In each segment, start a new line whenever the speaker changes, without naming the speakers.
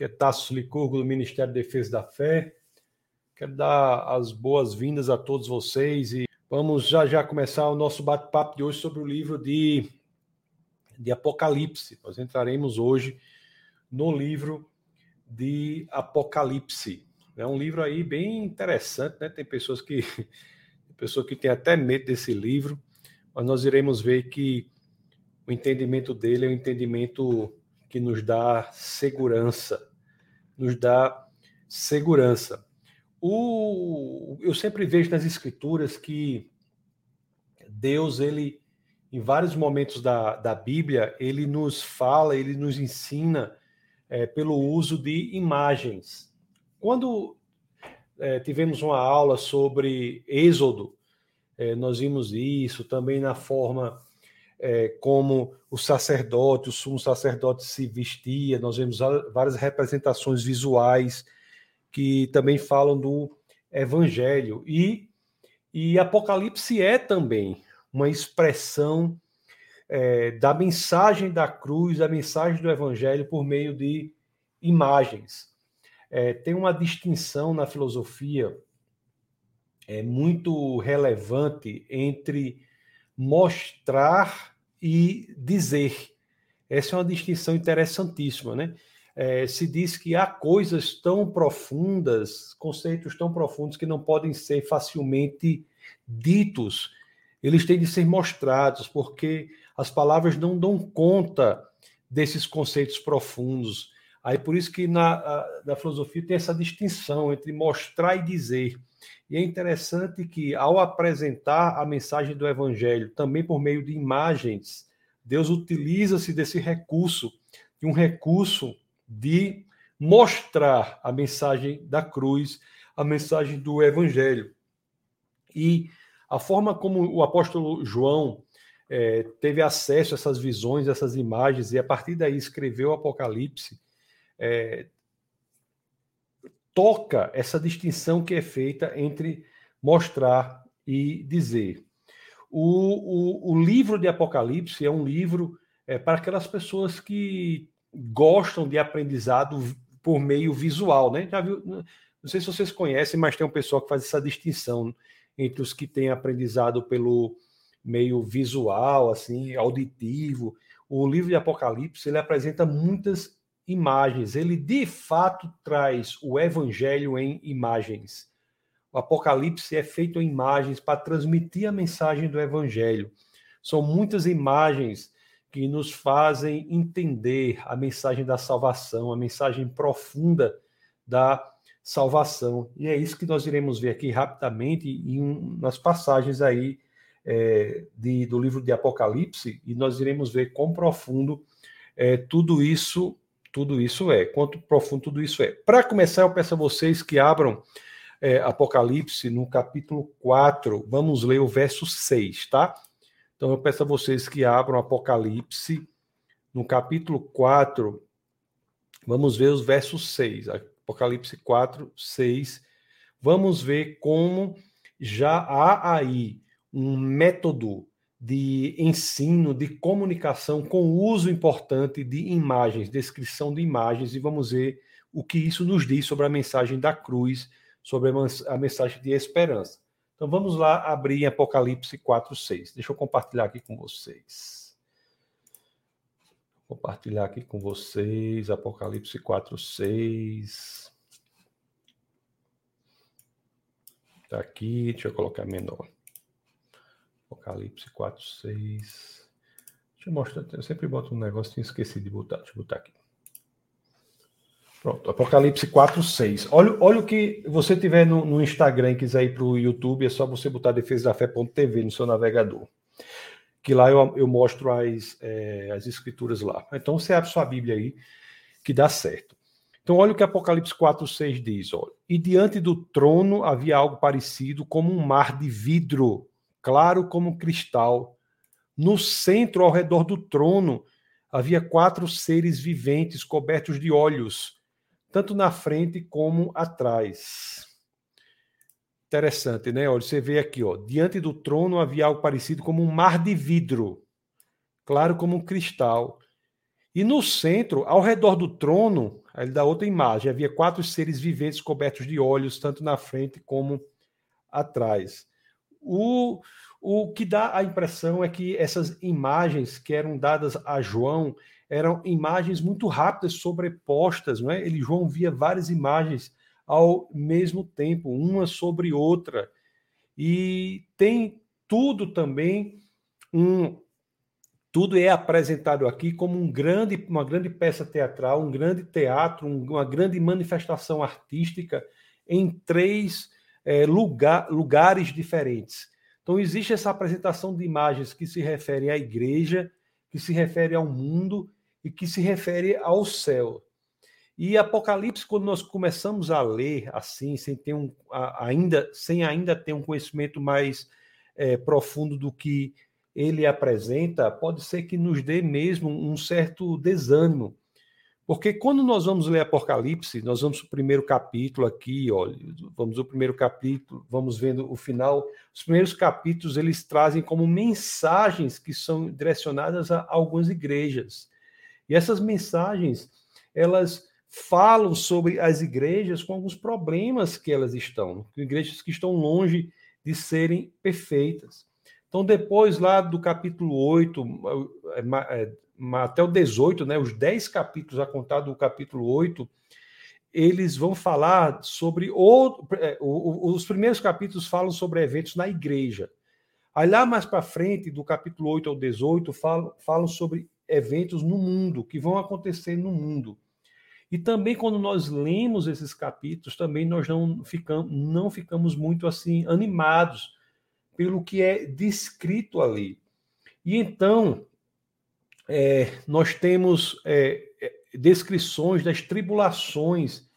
que é Tasso Licurgo, do Ministério da Defesa da Fé. Quero dar as boas-vindas a todos vocês e vamos já já começar o nosso bate-papo de hoje sobre o livro de, de Apocalipse. Nós entraremos hoje no livro de Apocalipse. É um livro aí bem interessante, né? Tem pessoas que pessoa que tem até medo desse livro, mas nós iremos ver que o entendimento dele é um entendimento que nos dá segurança, nos dá segurança. O, eu sempre vejo nas escrituras que Deus, ele, em vários momentos da, da Bíblia, ele nos fala, ele nos ensina é, pelo uso de imagens. Quando é, tivemos uma aula sobre Êxodo, é, nós vimos isso também na forma é, como o sacerdote, o sumo sacerdote se vestia, nós vemos várias representações visuais que também falam do evangelho. E, e Apocalipse é também uma expressão é, da mensagem da cruz, da mensagem do evangelho por meio de imagens. É, tem uma distinção na filosofia é, muito relevante entre mostrar e dizer. Essa é uma distinção interessantíssima, né? É, se diz que há coisas tão profundas, conceitos tão profundos que não podem ser facilmente ditos. Eles têm de ser mostrados, porque as palavras não dão conta desses conceitos profundos. Aí por isso que na, na filosofia tem essa distinção entre mostrar e dizer. E é interessante que, ao apresentar a mensagem do Evangelho, também por meio de imagens, Deus utiliza-se desse recurso, de um recurso de mostrar a mensagem da cruz, a mensagem do Evangelho. E a forma como o apóstolo João é, teve acesso a essas visões, essas imagens, e a partir daí escreveu o Apocalipse, é, toca essa distinção que é feita entre mostrar e dizer. O, o, o livro de Apocalipse é um livro é, para aquelas pessoas que gostam de aprendizado por meio visual, né? Já viu? Não sei se vocês conhecem, mas tem um pessoal que faz essa distinção entre os que têm aprendizado pelo meio visual, assim, auditivo. O livro de Apocalipse ele apresenta muitas imagens. Ele de fato traz o evangelho em imagens. O Apocalipse é feito em imagens para transmitir a mensagem do evangelho. São muitas imagens que nos fazem entender a mensagem da salvação, a mensagem profunda da salvação. E é isso que nós iremos ver aqui rapidamente em nas passagens aí é, de, do livro de Apocalipse, e nós iremos ver quão profundo é, tudo isso tudo isso é, quanto profundo tudo isso é. Para começar, eu peço a vocês que abram é, Apocalipse no capítulo 4, vamos ler o verso 6, tá? Então eu peço a vocês que abram Apocalipse no capítulo 4, vamos ver os versos 6. Apocalipse 4, 6. Vamos ver como já há aí um método de ensino, de comunicação com o uso importante de imagens, descrição de imagens, e vamos ver o que isso nos diz sobre a mensagem da cruz, sobre a mensagem de esperança. Então vamos lá abrir em Apocalipse 4, 6. Deixa eu compartilhar aqui com vocês. Compartilhar aqui com vocês, Apocalipse 4, 6. Está aqui, deixa eu colocar menor. Apocalipse 4, 6. Deixa eu mostrar. Eu sempre boto um negócio, tinha esquecido de botar. Deixa eu botar aqui. Pronto, Apocalipse 4, 6. Olha, olha o que você tiver no, no Instagram e quiser ir para o YouTube, é só você botar defesa da fé.tv no seu navegador. Que lá eu, eu mostro as, é, as escrituras lá. Então você abre sua Bíblia aí, que dá certo. Então, olha o que Apocalipse 4, 6 diz: olha, E diante do trono havia algo parecido como um mar de vidro claro como cristal. No centro, ao redor do trono, havia quatro seres viventes cobertos de olhos, tanto na frente como atrás. Interessante, né? Olha, você vê aqui, ó, diante do trono havia algo parecido como um mar de vidro, claro como um cristal, E no centro, ao redor do trono, ele dá outra imagem, havia quatro seres viventes cobertos de olhos, tanto na frente como atrás. O, o que dá a impressão é que essas imagens que eram dadas a João eram imagens muito rápidas, sobrepostas, não é? Ele João via várias imagens ao mesmo tempo, uma sobre outra. E tem tudo também um tudo é apresentado aqui como um grande, uma grande peça teatral, um grande teatro, uma grande manifestação artística em três é, lugar, lugares diferentes. Então, existe essa apresentação de imagens que se refere à igreja, que se refere ao mundo e que se refere ao céu. E Apocalipse, quando nós começamos a ler assim, sem ter um, ainda, sem ainda ter um conhecimento mais é, profundo do que ele apresenta, pode ser que nos dê mesmo um certo desânimo. Porque quando nós vamos ler Apocalipse, nós vamos para o primeiro capítulo aqui, olha, vamos o primeiro capítulo, vamos vendo o final. Os primeiros capítulos eles trazem como mensagens que são direcionadas a algumas igrejas. E essas mensagens, elas falam sobre as igrejas com alguns problemas que elas estão, igrejas que estão longe de serem perfeitas. Então, depois lá do capítulo 8 é, é, até o 18, né, os 10 capítulos a contar do capítulo 8, eles vão falar sobre. O, é, os primeiros capítulos falam sobre eventos na igreja. Aí lá mais para frente, do capítulo 8 ao 18, falam, falam sobre eventos no mundo, que vão acontecer no mundo. E também quando nós lemos esses capítulos, também nós não ficamos, não ficamos muito assim animados pelo que é descrito ali. E então, é, nós temos é, é, descrições das tribulações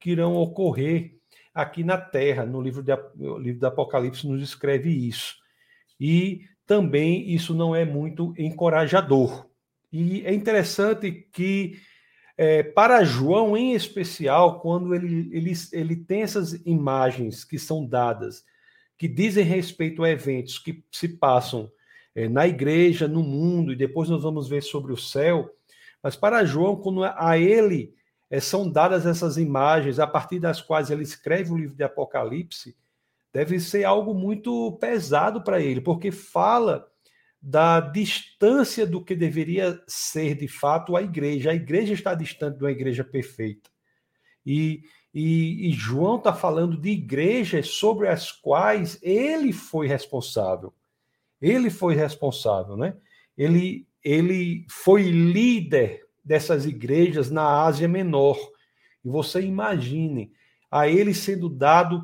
que irão ocorrer aqui na Terra. No livro, de, no livro do Apocalipse nos escreve isso. E também isso não é muito encorajador. E é interessante que, é, para João em especial, quando ele, ele, ele tem essas imagens que são dadas que dizem respeito a eventos que se passam é, na igreja, no mundo, e depois nós vamos ver sobre o céu. Mas para João, quando a ele é, são dadas essas imagens, a partir das quais ele escreve o livro de Apocalipse, deve ser algo muito pesado para ele, porque fala da distância do que deveria ser de fato a igreja. A igreja está distante de uma igreja perfeita. E e, e João está falando de igrejas sobre as quais ele foi responsável. Ele foi responsável, né? Ele, ele foi líder dessas igrejas na Ásia Menor. E você imagine a ele sendo dado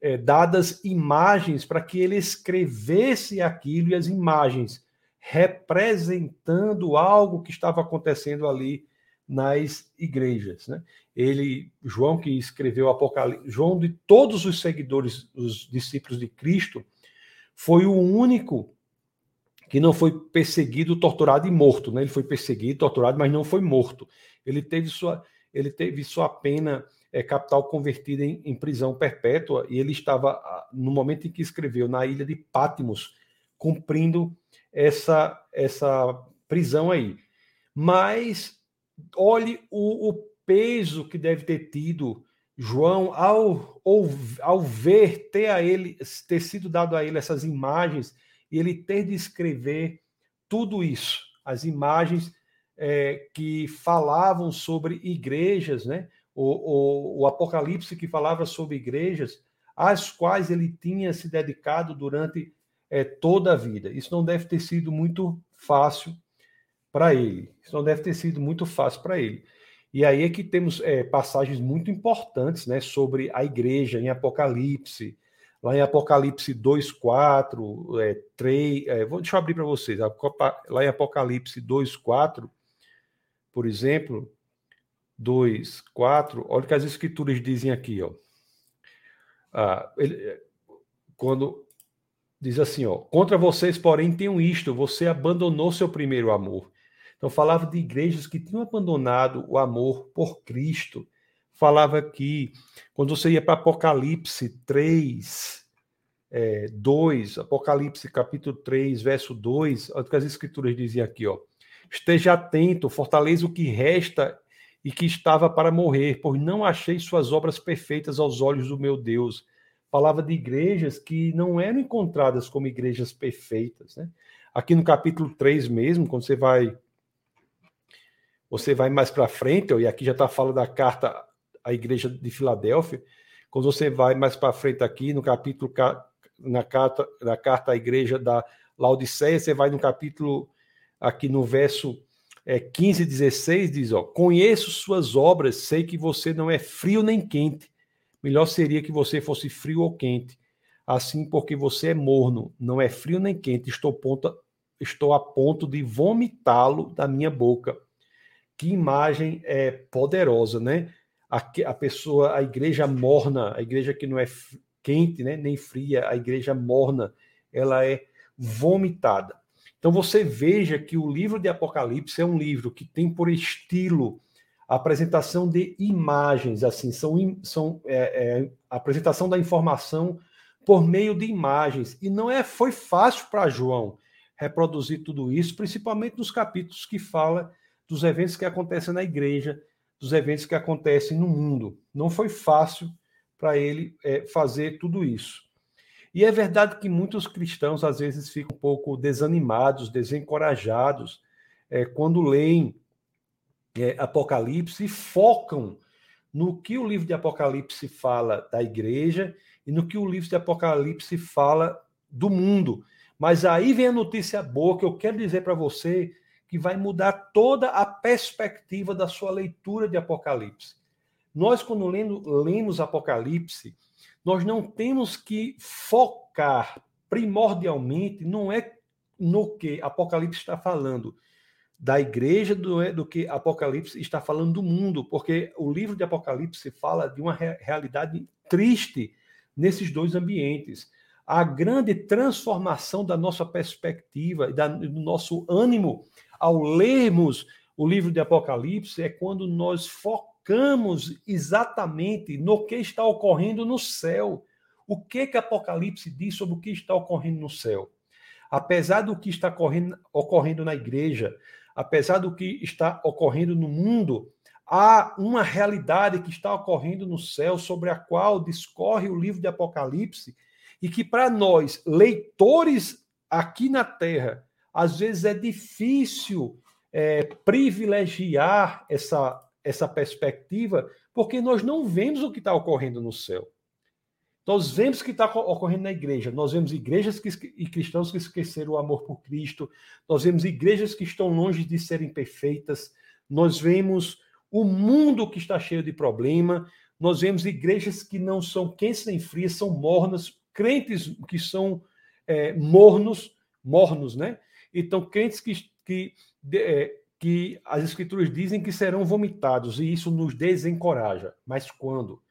é, dadas imagens para que ele escrevesse aquilo e as imagens representando algo que estava acontecendo ali nas igrejas. Né? Ele, João que escreveu o Apocalipse, João de todos os seguidores, os discípulos de Cristo, foi o único que não foi perseguido, torturado e morto. Né? Ele foi perseguido, torturado, mas não foi morto. Ele teve sua, ele teve sua pena é, capital convertida em, em prisão perpétua e ele estava, no momento em que escreveu, na ilha de Pátimos, cumprindo essa, essa prisão aí. Mas olhe o, o peso que deve ter tido João ao, ao, ao ver, ter a ele, ter sido dado a ele essas imagens e ele ter de escrever tudo isso, as imagens é, que falavam sobre igrejas, né? O, o, o, Apocalipse que falava sobre igrejas, às quais ele tinha se dedicado durante é, toda a vida. Isso não deve ter sido muito fácil para ele. Isso não deve ter sido muito fácil para ele. E aí é que temos é, passagens muito importantes né, sobre a igreja em Apocalipse. Lá em Apocalipse 2, 4, é, 3. É, vou, deixa eu abrir para vocês. Lá em Apocalipse 2, 4, por exemplo, 2, 4, olha o que as escrituras dizem aqui. Ó. Ah, ele, quando diz assim, ó, contra vocês, porém, tenho isto, você abandonou seu primeiro amor. Então, falava de igrejas que tinham abandonado o amor por Cristo. Falava que, quando você ia para Apocalipse 3, é, 2, Apocalipse capítulo 3, verso 2, olha o que as escrituras diziam aqui, ó. Esteja atento, fortaleça o que resta e que estava para morrer, pois não achei suas obras perfeitas aos olhos do meu Deus. Palavra de igrejas que não eram encontradas como igrejas perfeitas. Né? Aqui no capítulo 3 mesmo, quando você vai você vai mais para frente, e aqui já está falando da carta à igreja de Filadélfia, quando você vai mais para frente aqui no capítulo na carta, na carta à igreja da Laodiceia, você vai no capítulo aqui no verso é, 15 e 16, diz: ó, Conheço suas obras, sei que você não é frio nem quente. Melhor seria que você fosse frio ou quente. Assim, porque você é morno, não é frio nem quente, estou, ponto, estou a ponto de vomitá-lo da minha boca que imagem é poderosa, né? A, a pessoa, a igreja morna, a igreja que não é quente, né, nem fria, a igreja morna, ela é vomitada. Então você veja que o livro de Apocalipse é um livro que tem por estilo a apresentação de imagens, assim, são, são é, é, a apresentação da informação por meio de imagens. E não é foi fácil para João reproduzir tudo isso, principalmente nos capítulos que fala dos eventos que acontecem na igreja, dos eventos que acontecem no mundo. Não foi fácil para ele é, fazer tudo isso. E é verdade que muitos cristãos às vezes ficam um pouco desanimados, desencorajados, é, quando leem é, Apocalipse e focam no que o livro de Apocalipse fala da igreja e no que o livro de Apocalipse fala do mundo. Mas aí vem a notícia boa que eu quero dizer para você que vai mudar toda a perspectiva da sua leitura de Apocalipse. Nós, quando lemos Apocalipse, nós não temos que focar primordialmente, não é no que Apocalipse está falando da igreja, do, do que Apocalipse está falando do mundo, porque o livro de Apocalipse fala de uma re realidade triste nesses dois ambientes. A grande transformação da nossa perspectiva e do nosso ânimo ao lermos o livro de Apocalipse é quando nós focamos exatamente no que está ocorrendo no céu. O que que Apocalipse diz sobre o que está ocorrendo no céu? Apesar do que está ocorrendo, ocorrendo na igreja, apesar do que está ocorrendo no mundo, há uma realidade que está ocorrendo no céu sobre a qual discorre o livro de Apocalipse e que para nós, leitores aqui na terra, às vezes é difícil é, privilegiar essa, essa perspectiva, porque nós não vemos o que está ocorrendo no céu. Nós vemos o que está ocorrendo na igreja. Nós vemos igrejas que, e cristãos que esqueceram o amor por Cristo. Nós vemos igrejas que estão longe de serem perfeitas. Nós vemos o mundo que está cheio de problema. Nós vemos igrejas que não são quentes nem frias, são mornas. Crentes que são é, mornos, mornos, né? Então, crentes que, que, é, que as escrituras dizem que serão vomitados, e isso nos desencoraja. Mas quando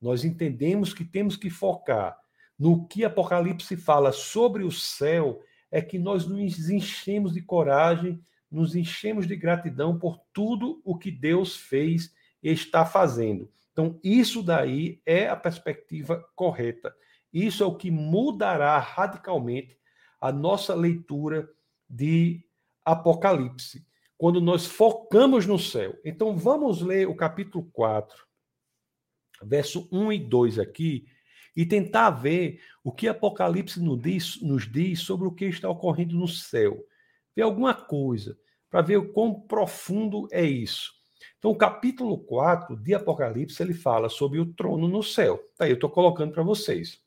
nós entendemos que temos que focar no que Apocalipse fala sobre o céu, é que nós nos enchemos de coragem, nos enchemos de gratidão por tudo o que Deus fez e está fazendo. Então, isso daí é a perspectiva correta. Isso é o que mudará radicalmente a nossa leitura de Apocalipse, quando nós focamos no céu. Então vamos ler o capítulo 4, verso 1 e 2 aqui, e tentar ver o que Apocalipse nos diz, nos diz sobre o que está ocorrendo no céu. Ver alguma coisa, para ver o quão profundo é isso. Então, o capítulo 4 de Apocalipse, ele fala sobre o trono no céu. Tá aí, eu estou colocando para vocês.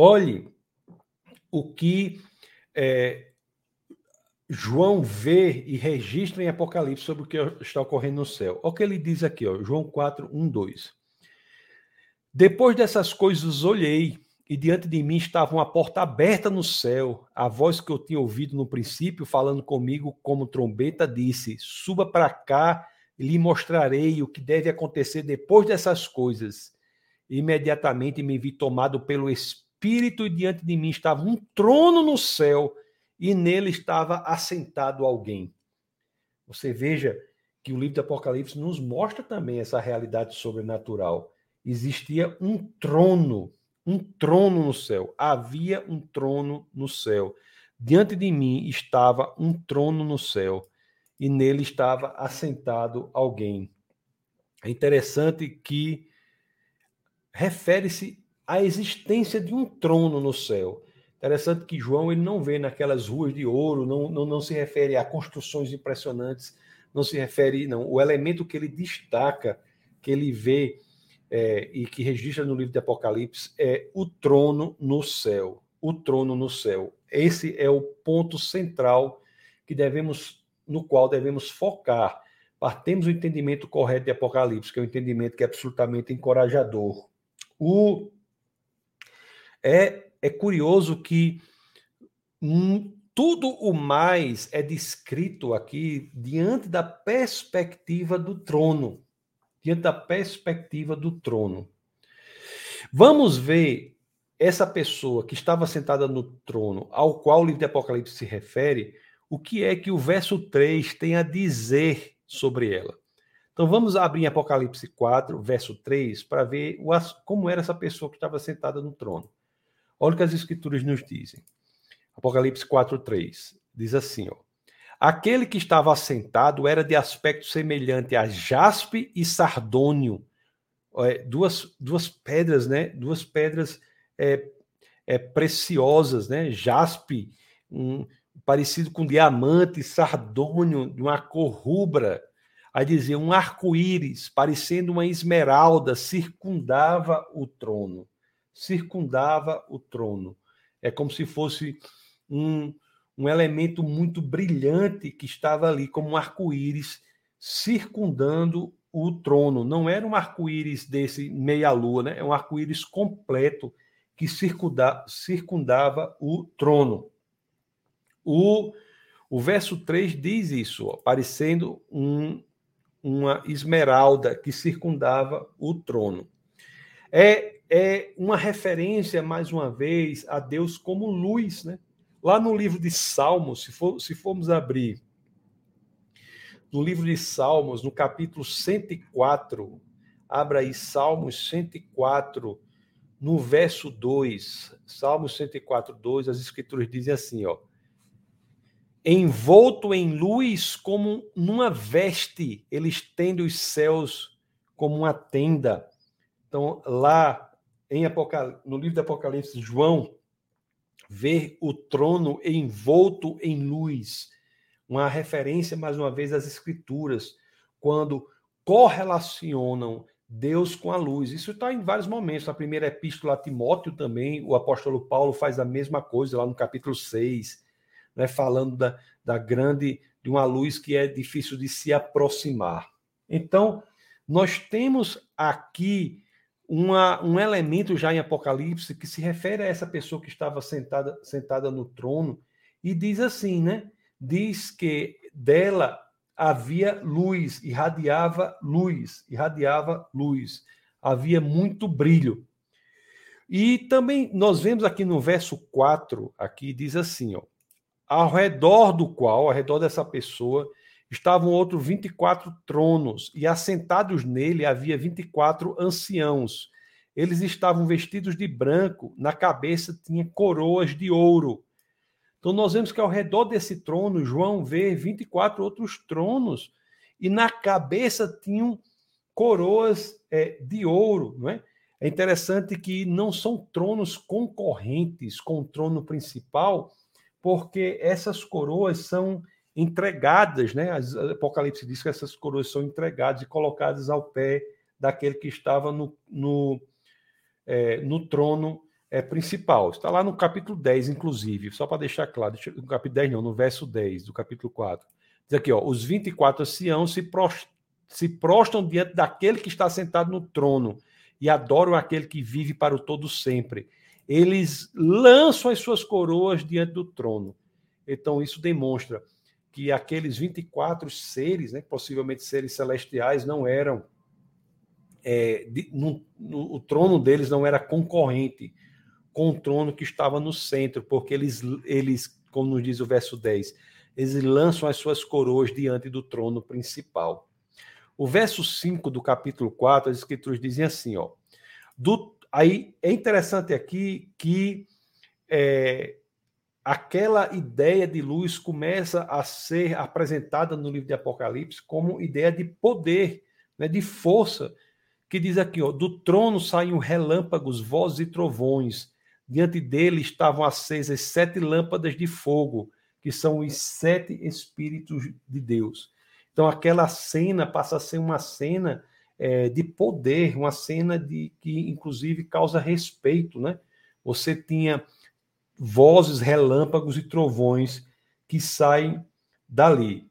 Olhe o que é, João vê e registra em Apocalipse sobre o que está ocorrendo no céu. Olha o que ele diz aqui, ó, João 4, 1, 2. Depois dessas coisas olhei, e diante de mim estava uma porta aberta no céu. A voz que eu tinha ouvido no princípio, falando comigo como trombeta, disse: Suba para cá e lhe mostrarei o que deve acontecer depois dessas coisas. Imediatamente me vi tomado pelo Espírito espírito e diante de mim estava um trono no céu e nele estava assentado alguém. Você veja que o livro do Apocalipse nos mostra também essa realidade sobrenatural. Existia um trono, um trono no céu. Havia um trono no céu. Diante de mim estava um trono no céu, e nele estava assentado alguém. É interessante que refere-se à existência de um trono no céu. Interessante que João ele não vê naquelas ruas de ouro, não, não, não se refere a construções impressionantes, não se refere, não. O elemento que ele destaca, que ele vê é, e que registra no livro de Apocalipse é o trono no céu. O trono no céu. Esse é o ponto central que devemos, no qual devemos focar. Partemos o entendimento correto de Apocalipse, que é um entendimento que é absolutamente encorajador. O é é curioso que tudo o mais é descrito aqui diante da perspectiva do trono. Diante da perspectiva do trono. Vamos ver essa pessoa que estava sentada no trono, ao qual o livro de Apocalipse se refere, o que é que o verso 3 tem a dizer sobre ela. Então vamos abrir em Apocalipse 4, verso 3, para ver como era essa pessoa que estava sentada no trono. Olha o que as escrituras nos dizem. Apocalipse 4:3 diz assim, ó: Aquele que estava assentado era de aspecto semelhante a jaspe e sardônio, é, duas, duas pedras, né? Duas pedras é, é, preciosas, né? Jaspe, um, parecido com diamante, sardônio, de uma cor rubra. Aí dizia um arco-íris, parecendo uma esmeralda, circundava o trono circundava o trono. É como se fosse um, um elemento muito brilhante que estava ali, como um arco-íris, circundando o trono. Não era um arco-íris desse meia-lua, né? é um arco-íris completo que circunda, circundava o trono. O, o verso 3 diz isso, ó, parecendo um, uma esmeralda que circundava o trono. É é uma referência, mais uma vez, a Deus como luz. Né? Lá no livro de Salmos, se, for, se formos abrir no livro de Salmos, no capítulo 104, abra aí Salmos 104, no verso 2. Salmos 104, 2, as escrituras dizem assim, ó. Envolto em luz como numa veste, ele estende os céus como uma tenda. Então, lá em Apocal... no livro do Apocalipse, João vê o trono envolto em luz. Uma referência, mais uma vez, às Escrituras, quando correlacionam Deus com a luz. Isso está em vários momentos. Na primeira epístola a Timóteo também, o apóstolo Paulo faz a mesma coisa, lá no capítulo 6, né, falando da, da grande, de uma luz que é difícil de se aproximar. Então, nós temos aqui uma, um elemento já em Apocalipse que se refere a essa pessoa que estava sentada, sentada no trono e diz assim, né? Diz que dela havia luz, irradiava luz, irradiava luz, havia muito brilho. E também nós vemos aqui no verso 4, aqui diz assim, ó, ao redor do qual, ao redor dessa pessoa, estavam outros 24 tronos, e assentados nele havia 24 anciãos. Eles estavam vestidos de branco, na cabeça tinha coroas de ouro. Então nós vemos que ao redor desse trono, João vê 24 outros tronos, e na cabeça tinham coroas é, de ouro, não é? É interessante que não são tronos concorrentes com o trono principal, porque essas coroas são entregadas, né? As, Apocalipse diz que essas coroas são entregadas e colocadas ao pé daquele que estava no, no, é, no trono é, principal. Está lá no capítulo 10, inclusive, só para deixar claro, no capítulo 10 não, no verso 10 do capítulo 4. Diz aqui, ó, os 24 anciãos se, prost, se prostam diante daquele que está sentado no trono e adoram aquele que vive para o todo sempre. Eles lançam as suas coroas diante do trono. Então, isso demonstra que aqueles 24 seres, né, possivelmente seres celestiais, não eram. É, de, no, no, o trono deles não era concorrente com o trono que estava no centro, porque eles, eles como nos diz o verso 10, eles lançam as suas coroas diante do trono principal. O verso 5 do capítulo 4, as escrituras dizem assim, ó. Do, aí é interessante aqui que é, aquela ideia de luz começa a ser apresentada no livro de Apocalipse como ideia de poder, né, de força, que diz aqui, ó, do trono saíam relâmpagos, vozes e trovões. Diante dele estavam acesas sete lâmpadas de fogo, que são os sete espíritos de Deus. Então aquela cena passa a ser uma cena é, de poder, uma cena de que inclusive causa respeito, né? Você tinha vozes, relâmpagos e trovões que saem dali.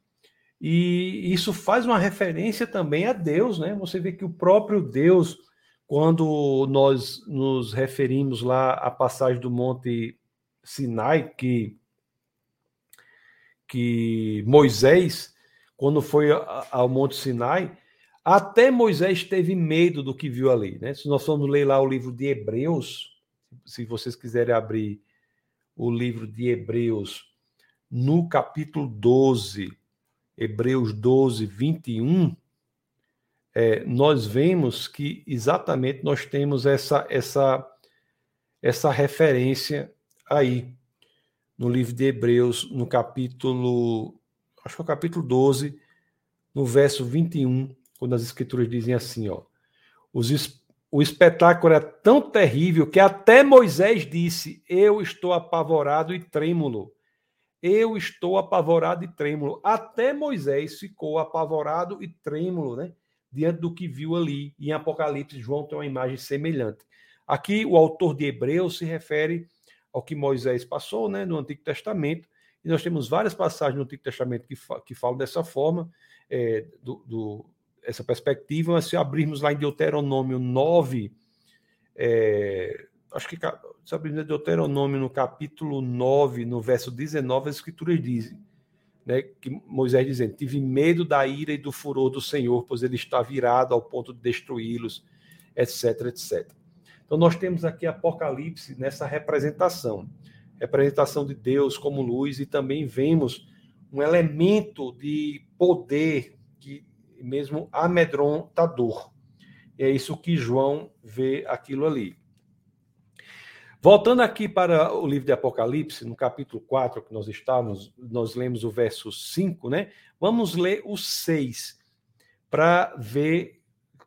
E isso faz uma referência também a Deus, né? Você vê que o próprio Deus, quando nós nos referimos lá à passagem do Monte Sinai, que, que Moisés, quando foi ao Monte Sinai, até Moisés teve medo do que viu ali, né? Se nós formos ler lá o livro de Hebreus, se vocês quiserem abrir o livro de Hebreus, no capítulo 12, Hebreus 12, 21, é, nós vemos que exatamente nós temos essa, essa, essa referência aí no livro de Hebreus, no capítulo, acho que é o capítulo 12, no verso 21, quando as escrituras dizem assim, ó, os, o espetáculo é tão terrível que até Moisés disse: Eu estou apavorado e trêmulo. Eu estou apavorado e trêmulo. Até Moisés ficou apavorado e trêmulo, né? Diante do que viu ali. Em Apocalipse, João tem uma imagem semelhante. Aqui, o autor de Hebreus se refere ao que Moisés passou, né? No Antigo Testamento. E nós temos várias passagens no Antigo Testamento que, fa que falam dessa forma, é, do, do essa perspectiva, se abrirmos lá em Deuteronômio 9, é, acho que se abrirmos em Deuteronômio no capítulo 9, no verso 19, as escrituras dizem, né, que Moisés dizendo, tive medo da ira e do furor do Senhor, pois ele está virado ao ponto de destruí-los, etc, etc. Então nós temos aqui Apocalipse nessa representação, representação de Deus como luz, e também vemos um elemento de poder, mesmo amedrontador. É isso que João vê aquilo ali. Voltando aqui para o livro de Apocalipse, no capítulo 4 que nós estávamos, nós lemos o verso 5, né? Vamos ler o 6 para ver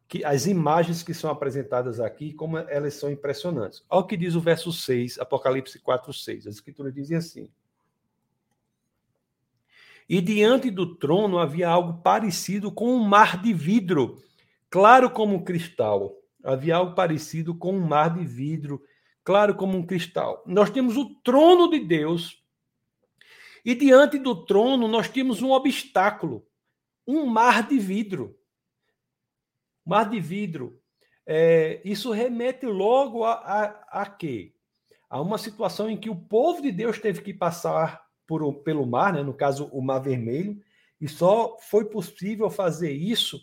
que as imagens que são apresentadas aqui, como elas são impressionantes. Olha o que diz o verso 6, Apocalipse 4, 6. As escrituras dizem assim: e diante do trono havia algo parecido com um mar de vidro, claro como cristal. Havia algo parecido com um mar de vidro, claro como um cristal. Nós temos o trono de Deus, e diante do trono nós temos um obstáculo, um mar de vidro. Mar de vidro. É, isso remete logo a, a, a quê? A uma situação em que o povo de Deus teve que passar por, pelo mar, né? no caso o Mar Vermelho, e só foi possível fazer isso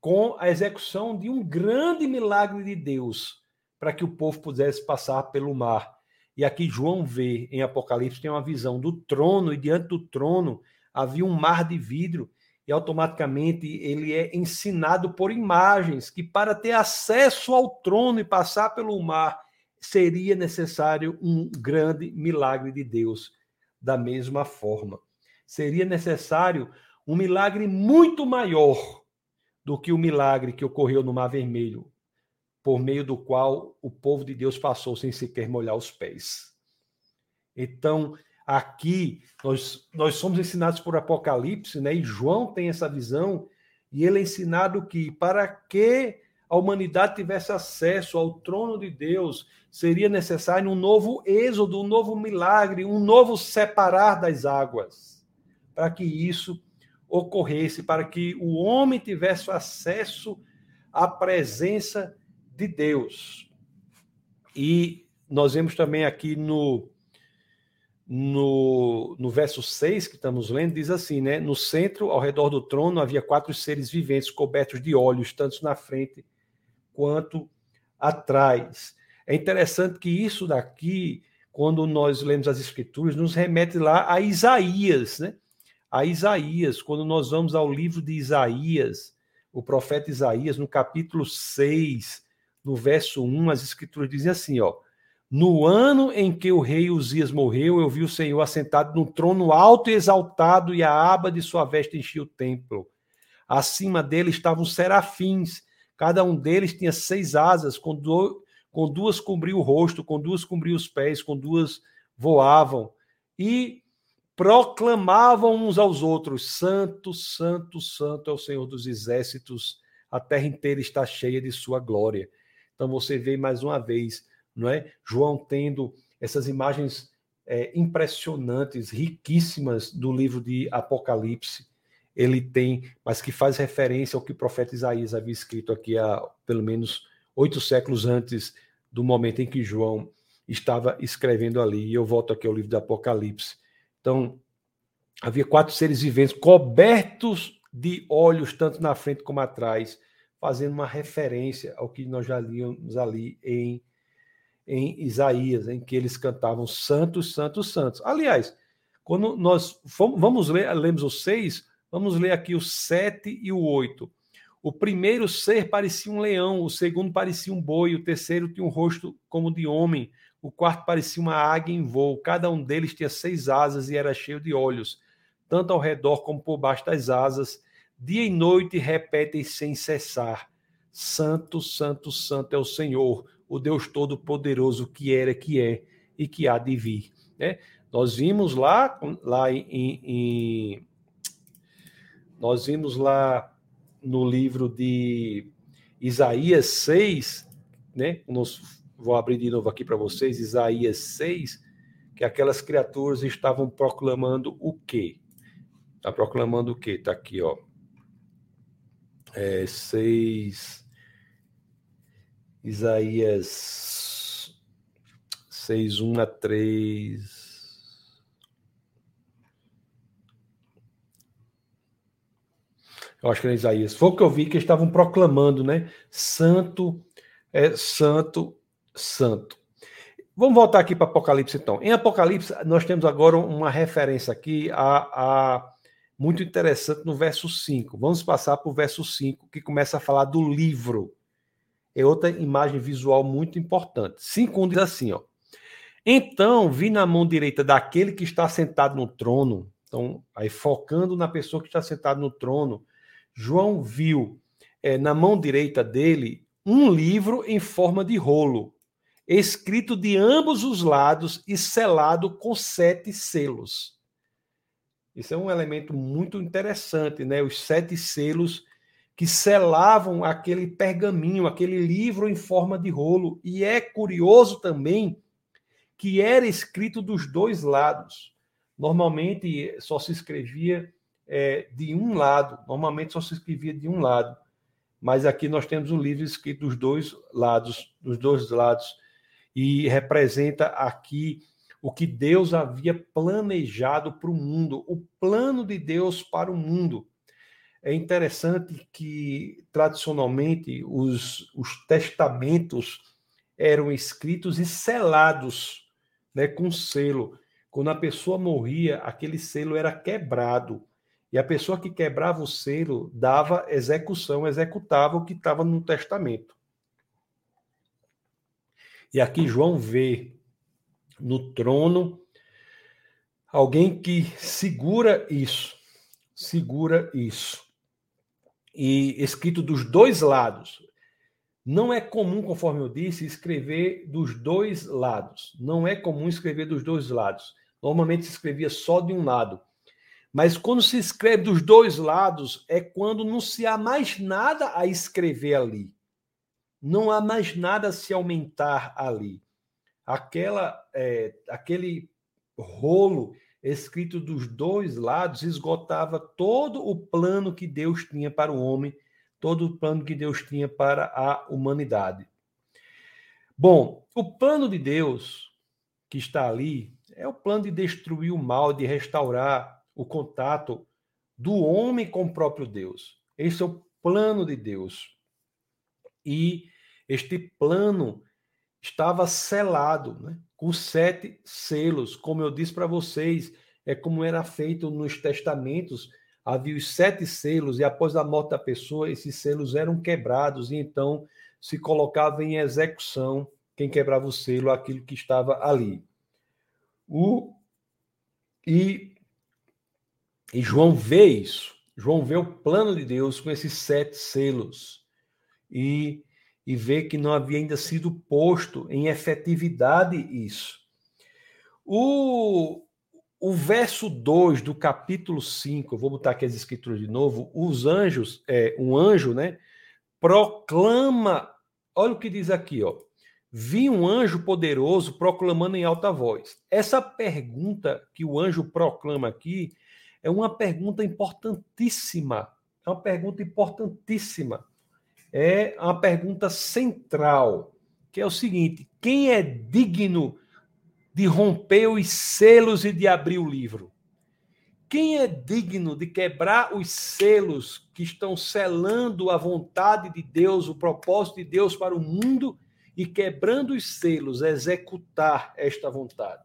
com a execução de um grande milagre de Deus para que o povo pudesse passar pelo mar. E aqui João vê em Apocalipse tem uma visão do trono e diante do trono havia um mar de vidro e automaticamente ele é ensinado por imagens que para ter acesso ao trono e passar pelo mar seria necessário um grande milagre de Deus da mesma forma. Seria necessário um milagre muito maior do que o milagre que ocorreu no Mar Vermelho, por meio do qual o povo de Deus passou sem sequer molhar os pés. Então, aqui nós, nós somos ensinados por Apocalipse, né? E João tem essa visão, e ele é ensinado que para que a humanidade tivesse acesso ao trono de Deus, seria necessário um novo êxodo, um novo milagre, um novo separar das águas, para que isso ocorresse, para que o homem tivesse acesso à presença de Deus. E nós vemos também aqui no, no, no verso 6 que estamos lendo, diz assim, né? No centro, ao redor do trono, havia quatro seres viventes cobertos de olhos, tanto na frente quanto atrás. É interessante que isso daqui, quando nós lemos as escrituras, nos remete lá a Isaías, né? A Isaías, quando nós vamos ao livro de Isaías, o profeta Isaías, no capítulo 6, no verso 1, as escrituras dizem assim, ó: No ano em que o rei Uzias morreu, eu vi o Senhor assentado num trono alto e exaltado, e a aba de sua veste enchia o templo. Acima dele estavam serafins, cada um deles tinha seis asas, com, do, com duas cobriu o rosto, com duas cobriu os pés, com duas voavam. E proclamavam uns aos outros: Santo, Santo, Santo é o Senhor dos exércitos, a terra inteira está cheia de sua glória. Então você vê mais uma vez não é? João tendo essas imagens é, impressionantes, riquíssimas do livro de Apocalipse, ele tem, mas que faz referência ao que o profeta Isaías havia escrito aqui há pelo menos oito séculos antes do momento em que João estava escrevendo ali. E eu volto aqui ao livro de Apocalipse. Então, havia quatro seres viventes cobertos de olhos, tanto na frente como atrás, fazendo uma referência ao que nós já líamos ali em em Isaías, em que eles cantavam santos, santos, santos. Aliás, quando nós fomos, vamos ler, lemos o seis, vamos ler aqui o sete e o oito. O primeiro ser parecia um leão, o segundo parecia um boi, o terceiro tinha um rosto como de homem, o quarto parecia uma águia em voo. Cada um deles tinha seis asas e era cheio de olhos, tanto ao redor como por baixo das asas. Dia e noite repetem sem cessar: Santo, Santo, Santo é o Senhor, o Deus Todo-Poderoso que era, que é e que há de vir. Né? Nós vimos lá, lá em, em, nós vimos lá no livro de Isaías 6, né? Nos, vou abrir de novo aqui para vocês, Isaías 6, que aquelas criaturas estavam proclamando o quê? Está proclamando o quê? Está aqui, ó. É, 6, Isaías 6, 1 a 3. Eu acho que era Isaías. Foi o que eu vi que eles estavam proclamando, né? Santo, é santo, santo. Vamos voltar aqui para Apocalipse, então. Em Apocalipse, nós temos agora uma referência aqui a, a muito interessante no verso 5. Vamos passar para o verso 5, que começa a falar do livro é outra imagem visual muito importante. 5.1 diz assim, ó. Então vi na mão direita daquele que está sentado no trono, então, aí focando na pessoa que está sentada no trono, João viu é, na mão direita dele um livro em forma de rolo, escrito de ambos os lados e selado com sete selos. Isso é um elemento muito interessante, né? Os sete selos que selavam aquele pergaminho, aquele livro em forma de rolo. E é curioso também que era escrito dos dois lados. Normalmente só se escrevia é, de um lado, normalmente só se escrevia de um lado. Mas aqui nós temos um livro escrito dos dois lados, dos dois lados, e representa aqui o que Deus havia planejado para o mundo, o plano de Deus para o mundo. É interessante que, tradicionalmente, os, os testamentos eram escritos e selados né, com selo. Quando a pessoa morria, aquele selo era quebrado. E a pessoa que quebrava o selo dava execução, executava o que estava no testamento. E aqui João vê no trono alguém que segura isso, segura isso e escrito dos dois lados. Não é comum, conforme eu disse, escrever dos dois lados. Não é comum escrever dos dois lados. Normalmente se escrevia só de um lado. Mas quando se escreve dos dois lados, é quando não se há mais nada a escrever ali. Não há mais nada a se aumentar ali. Aquela, é, aquele rolo escrito dos dois lados, esgotava todo o plano que Deus tinha para o homem, todo o plano que Deus tinha para a humanidade. Bom, o plano de Deus que está ali é o plano de destruir o mal, de restaurar o contato do homem com o próprio Deus. Esse é o plano de Deus. E este plano estava selado, né? com sete selos. Como eu disse para vocês, é como era feito nos testamentos, havia os sete selos, e após a morte da pessoa, esses selos eram quebrados, e então se colocava em execução quem quebrava o selo, aquilo que estava ali. O, e, e João vê isso. João vê o plano de Deus com esses sete selos. E, e vê que não havia ainda sido posto em efetividade isso. O, o verso 2 do capítulo 5, eu vou botar aqui as escrituras de novo, os anjos, é, um anjo, né, proclama, olha o que diz aqui, ó. Vi um anjo poderoso proclamando em alta voz. Essa pergunta que o anjo proclama aqui é uma pergunta importantíssima. É uma pergunta importantíssima. É uma pergunta central, que é o seguinte: quem é digno de romper os selos e de abrir o livro? Quem é digno de quebrar os selos que estão selando a vontade de Deus, o propósito de Deus para o mundo e quebrando os selos, executar esta vontade?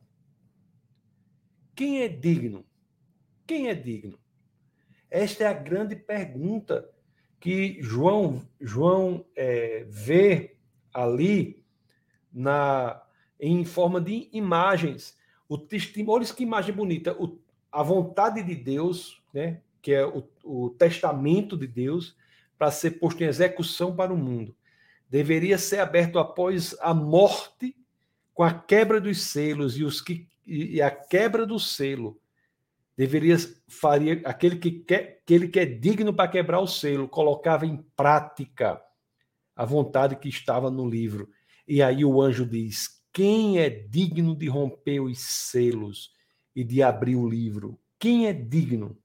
Quem é digno? Quem é digno? Esta é a grande pergunta que João João é, vê ali na em forma de imagens. O testemunho, olha que imagem bonita. O, a vontade de Deus, né, que é o, o testamento de Deus, para ser posto em execução para o mundo, deveria ser aberto após a morte, com a quebra dos selos e, os que, e a quebra do selo. Deveria faria aquele que quer, aquele que é digno para quebrar o selo, colocava em prática a vontade que estava no livro. E aí o anjo diz: quem é digno de romper os selos e de abrir o livro? Quem é digno?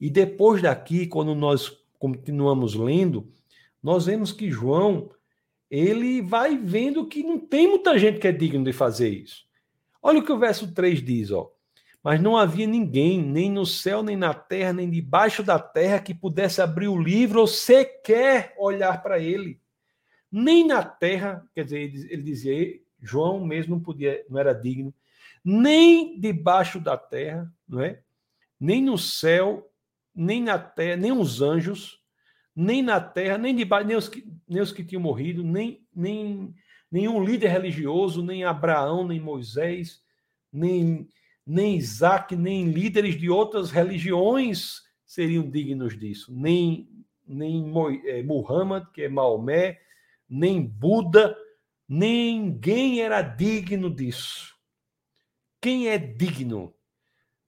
E depois daqui, quando nós continuamos lendo, nós vemos que João ele vai vendo que não tem muita gente que é digno de fazer isso. Olha o que o verso 3 diz, ó. Mas não havia ninguém, nem no céu, nem na terra, nem debaixo da terra, que pudesse abrir o livro ou sequer olhar para ele. Nem na terra, quer dizer, ele dizia, João mesmo não podia, não era digno, nem debaixo da terra, não é? Nem no céu, nem na terra, nem os anjos, nem na terra, nem debaixo, nem os que, nem os que tinham morrido, nem, nem nenhum líder religioso, nem Abraão, nem Moisés, nem, nem Isaac, nem líderes de outras religiões seriam dignos disso. Nem, nem é, Muhammad, que é Maomé, nem Buda, Ninguém era digno disso. Quem é digno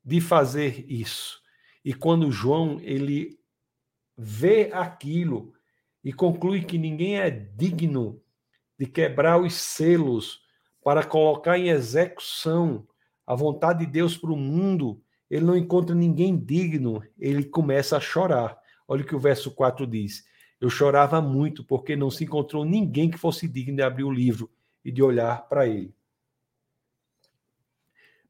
de fazer isso? E quando João ele vê aquilo e conclui que ninguém é digno de quebrar os selos para colocar em execução a vontade de Deus para o mundo, ele não encontra ninguém digno, ele começa a chorar. Olha o que o verso 4 diz: eu chorava muito porque não se encontrou ninguém que fosse digno de abrir o livro e de olhar para ele.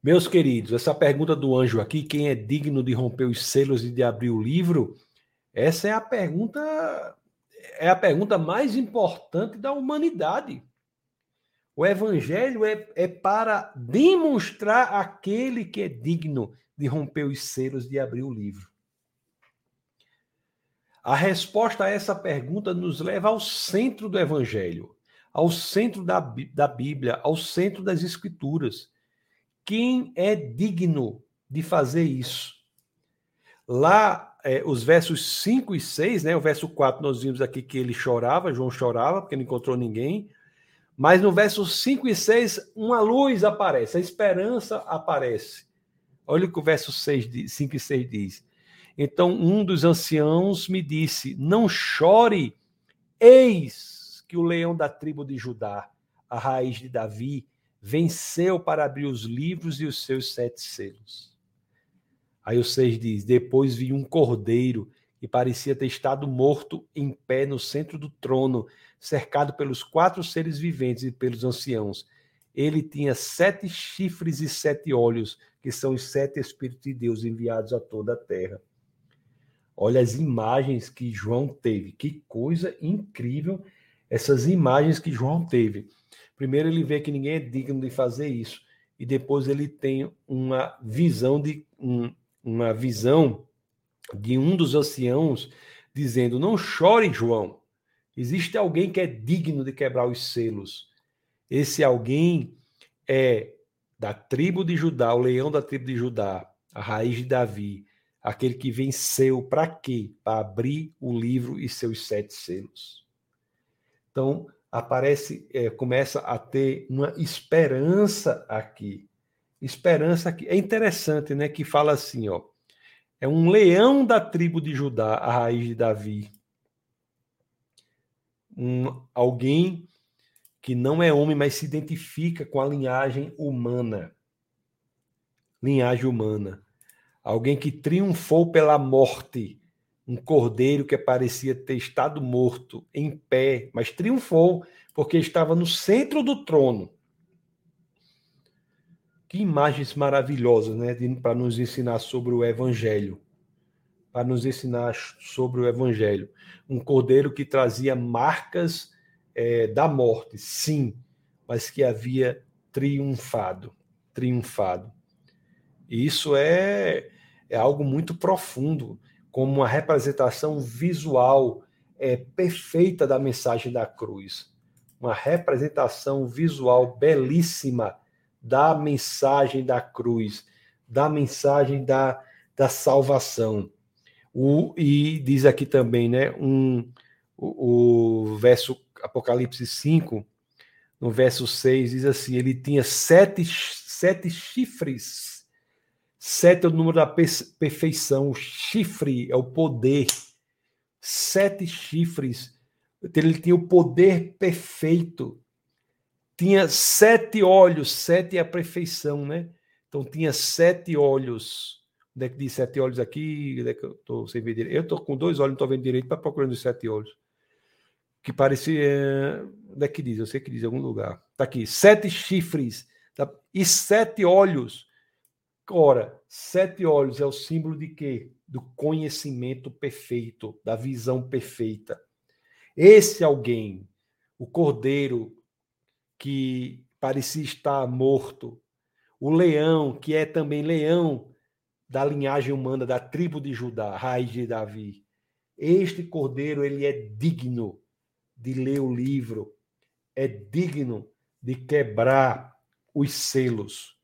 Meus queridos, essa pergunta do anjo aqui, quem é digno de romper os selos e de abrir o livro? Essa é a pergunta é a pergunta mais importante da humanidade. O evangelho é, é para demonstrar aquele que é digno de romper os selos de abrir o livro. A resposta a essa pergunta nos leva ao centro do Evangelho, ao centro da, da Bíblia, ao centro das Escrituras. Quem é digno de fazer isso? Lá, é, os versos 5 e 6, né, o verso 4, nós vimos aqui que ele chorava, João chorava, porque não encontrou ninguém. Mas no verso 5 e 6, uma luz aparece, a esperança aparece. Olha o que o verso 6, 5 e 6 diz. Então um dos anciãos me disse: Não chore, eis que o leão da tribo de Judá, a raiz de Davi, venceu para abrir os livros e os seus sete selos. Aí o 6 diz: Depois vi um cordeiro que parecia ter estado morto em pé no centro do trono, cercado pelos quatro seres viventes e pelos anciãos. Ele tinha sete chifres e sete olhos, que são os sete Espíritos de Deus enviados a toda a terra. Olha as imagens que João teve. Que coisa incrível essas imagens que João teve. Primeiro ele vê que ninguém é digno de fazer isso e depois ele tem uma visão de um, uma visão de um dos anciãos dizendo: "Não chore, João. Existe alguém que é digno de quebrar os selos Esse alguém é da tribo de Judá, o leão da tribo de Judá, a raiz de Davi, aquele que venceu para quê? Para abrir o livro e seus sete selos. Então, aparece, é, começa a ter uma esperança aqui. Esperança aqui. É interessante, né? Que fala assim, ó. É um leão da tribo de Judá, a raiz de Davi. Um, alguém que não é homem, mas se identifica com a linhagem humana. Linhagem humana. Alguém que triunfou pela morte. Um cordeiro que parecia ter estado morto, em pé, mas triunfou porque estava no centro do trono. Que imagens maravilhosas, né? Para nos ensinar sobre o Evangelho. Para nos ensinar sobre o Evangelho. Um cordeiro que trazia marcas é, da morte, sim, mas que havia triunfado. Triunfado. E isso é, é algo muito profundo, como uma representação visual é, perfeita da mensagem da cruz. Uma representação visual belíssima da mensagem da cruz, da mensagem da, da salvação. O, e diz aqui também, né, um, o, o verso Apocalipse 5, no verso 6, diz assim: ele tinha sete, sete chifres. Sete é o número da perfeição, o chifre é o poder. Sete chifres. Ele tinha o poder perfeito tinha sete olhos, sete é a perfeição, né? Então tinha sete olhos. Onde é que diz sete olhos aqui? Onde é que eu estou sem ver direito? Eu estou com dois olhos, não estou vendo direito, para procurando os sete olhos. Que parecia. Onde é que diz? Eu sei que diz em algum lugar. Está aqui: sete chifres tá? e sete olhos. Ora, sete olhos é o símbolo de quê? Do conhecimento perfeito, da visão perfeita. Esse alguém, o cordeiro que parecia estar morto, o leão, que é também leão da linhagem humana da tribo de Judá, raiz de Davi. Este cordeiro, ele é digno de ler o livro, é digno de quebrar os selos.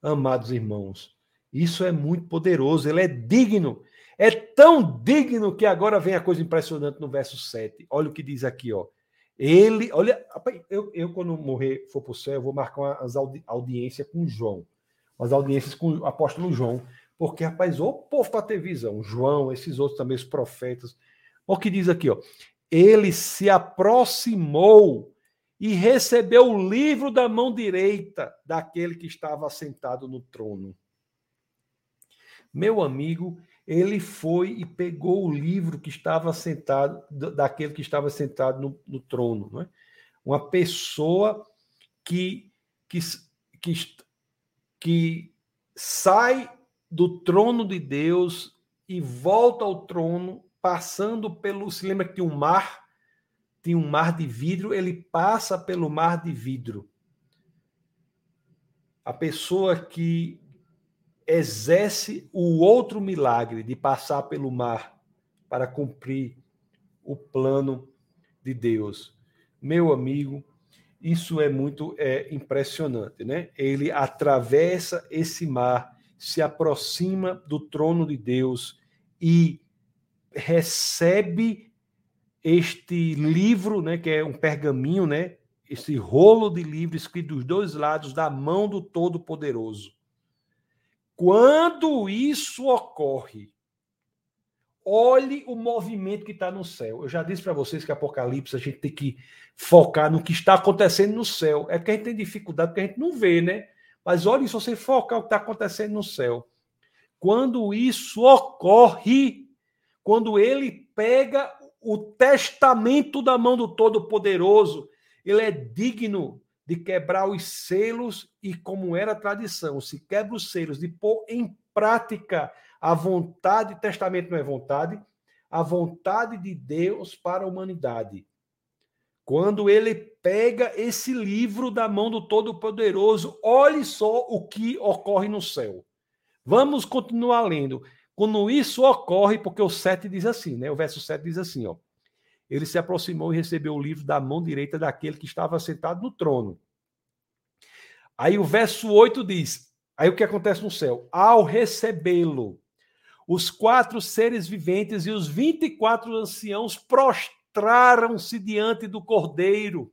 Amados irmãos, isso é muito poderoso, ele é digno. É tão digno que agora vem a coisa impressionante no verso 7. Olha o que diz aqui, ó. Ele, olha, eu, eu quando morrer, for para o céu, eu vou marcar umas audi audiências com João, umas audiências com o apóstolo João, porque, rapaz, o povo para ter visão, João, esses outros também, os profetas. Olha o que diz aqui, ó. Ele se aproximou e recebeu o livro da mão direita daquele que estava sentado no trono. Meu amigo, ele foi e pegou o livro que estava sentado, daquele que estava sentado no, no trono. Não é? Uma pessoa que, que, que, que sai do trono de Deus e volta ao trono, passando pelo. Se lembra que um mar? Tinha um mar de vidro, ele passa pelo mar de vidro. A pessoa que exerce o outro milagre de passar pelo mar para cumprir o plano de Deus. Meu amigo, isso é muito é, impressionante, né? Ele atravessa esse mar, se aproxima do trono de Deus e recebe este livro, né, que é um pergaminho, né? Esse rolo de livro escrito dos dois lados da mão do Todo-Poderoso. Quando isso ocorre, olhe o movimento que está no céu. Eu já disse para vocês que Apocalipse a gente tem que focar no que está acontecendo no céu. É que a gente tem dificuldade porque a gente não vê, né? Mas olhe se você focar o que está acontecendo no céu. Quando isso ocorre, quando ele pega o testamento da mão do Todo-Poderoso, ele é digno de quebrar os selos e, como era a tradição, se quebra os selos, de pôr em prática a vontade, testamento não é vontade, a vontade de Deus para a humanidade. Quando ele pega esse livro da mão do Todo-Poderoso, olhe só o que ocorre no céu. Vamos continuar lendo. Quando isso ocorre, porque o 7 diz assim, né? O verso 7 diz assim, ó ele se aproximou e recebeu o livro da mão direita daquele que estava sentado no trono. Aí o verso 8 diz: aí o que acontece no céu? Ao recebê-lo, os quatro seres viventes e os 24 anciãos prostraram-se diante do cordeiro.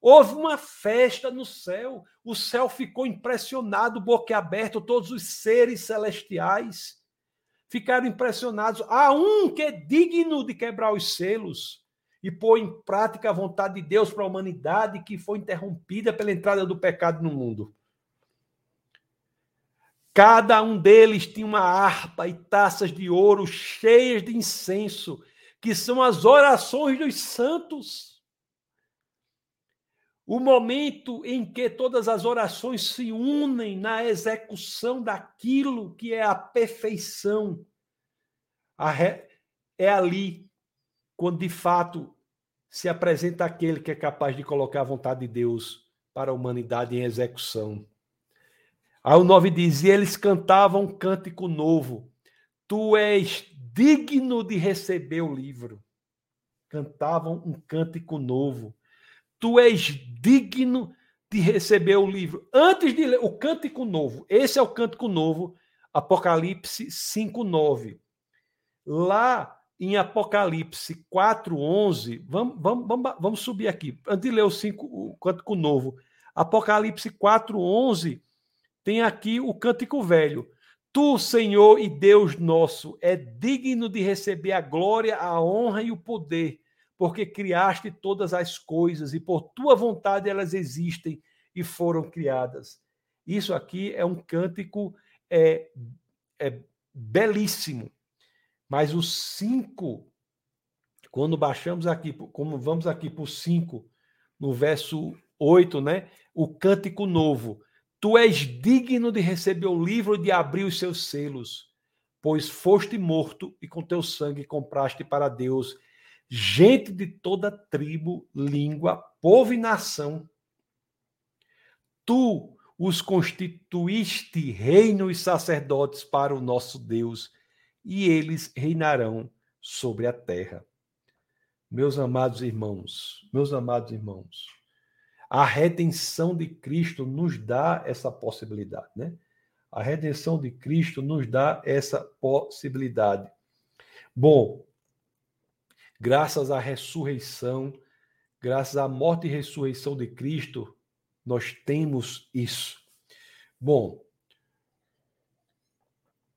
Houve uma festa no céu, o céu ficou impressionado, boquiaberto, todos os seres celestiais ficaram impressionados. Há um que é digno de quebrar os selos e pôr em prática a vontade de Deus para a humanidade que foi interrompida pela entrada do pecado no mundo. Cada um deles tinha uma harpa e taças de ouro cheias de incenso, que são as orações dos santos. O momento em que todas as orações se unem na execução daquilo que é a perfeição. É ali quando de fato se apresenta aquele que é capaz de colocar a vontade de Deus para a humanidade em execução. Aí o 9 diz: E eles cantavam um cântico novo. Tu és digno de receber o livro. Cantavam um cântico novo. Tu és digno de receber o livro. Antes de ler o cântico novo, esse é o cântico novo, Apocalipse 5:9. Lá em Apocalipse 4:11, vamos, vamos, vamos, vamos subir aqui, antes de ler o, o cântico novo. Apocalipse 4:11 tem aqui o cântico velho. Tu, Senhor e Deus nosso, é digno de receber a glória, a honra e o poder, porque criaste todas as coisas e por tua vontade elas existem e foram criadas. Isso aqui é um cântico é, é belíssimo. Mas o 5, quando baixamos aqui, como vamos aqui para o 5, no verso 8, né? O cântico novo. Tu és digno de receber o livro e de abrir os seus selos, pois foste morto e com teu sangue compraste para Deus gente de toda tribo, língua, povo e nação. Tu os constituíste reino e sacerdotes para o nosso Deus, e eles reinarão sobre a terra. Meus amados irmãos, meus amados irmãos, a redenção de Cristo nos dá essa possibilidade, né? A redenção de Cristo nos dá essa possibilidade. Bom, graças à ressurreição, graças à morte e ressurreição de Cristo, nós temos isso. Bom,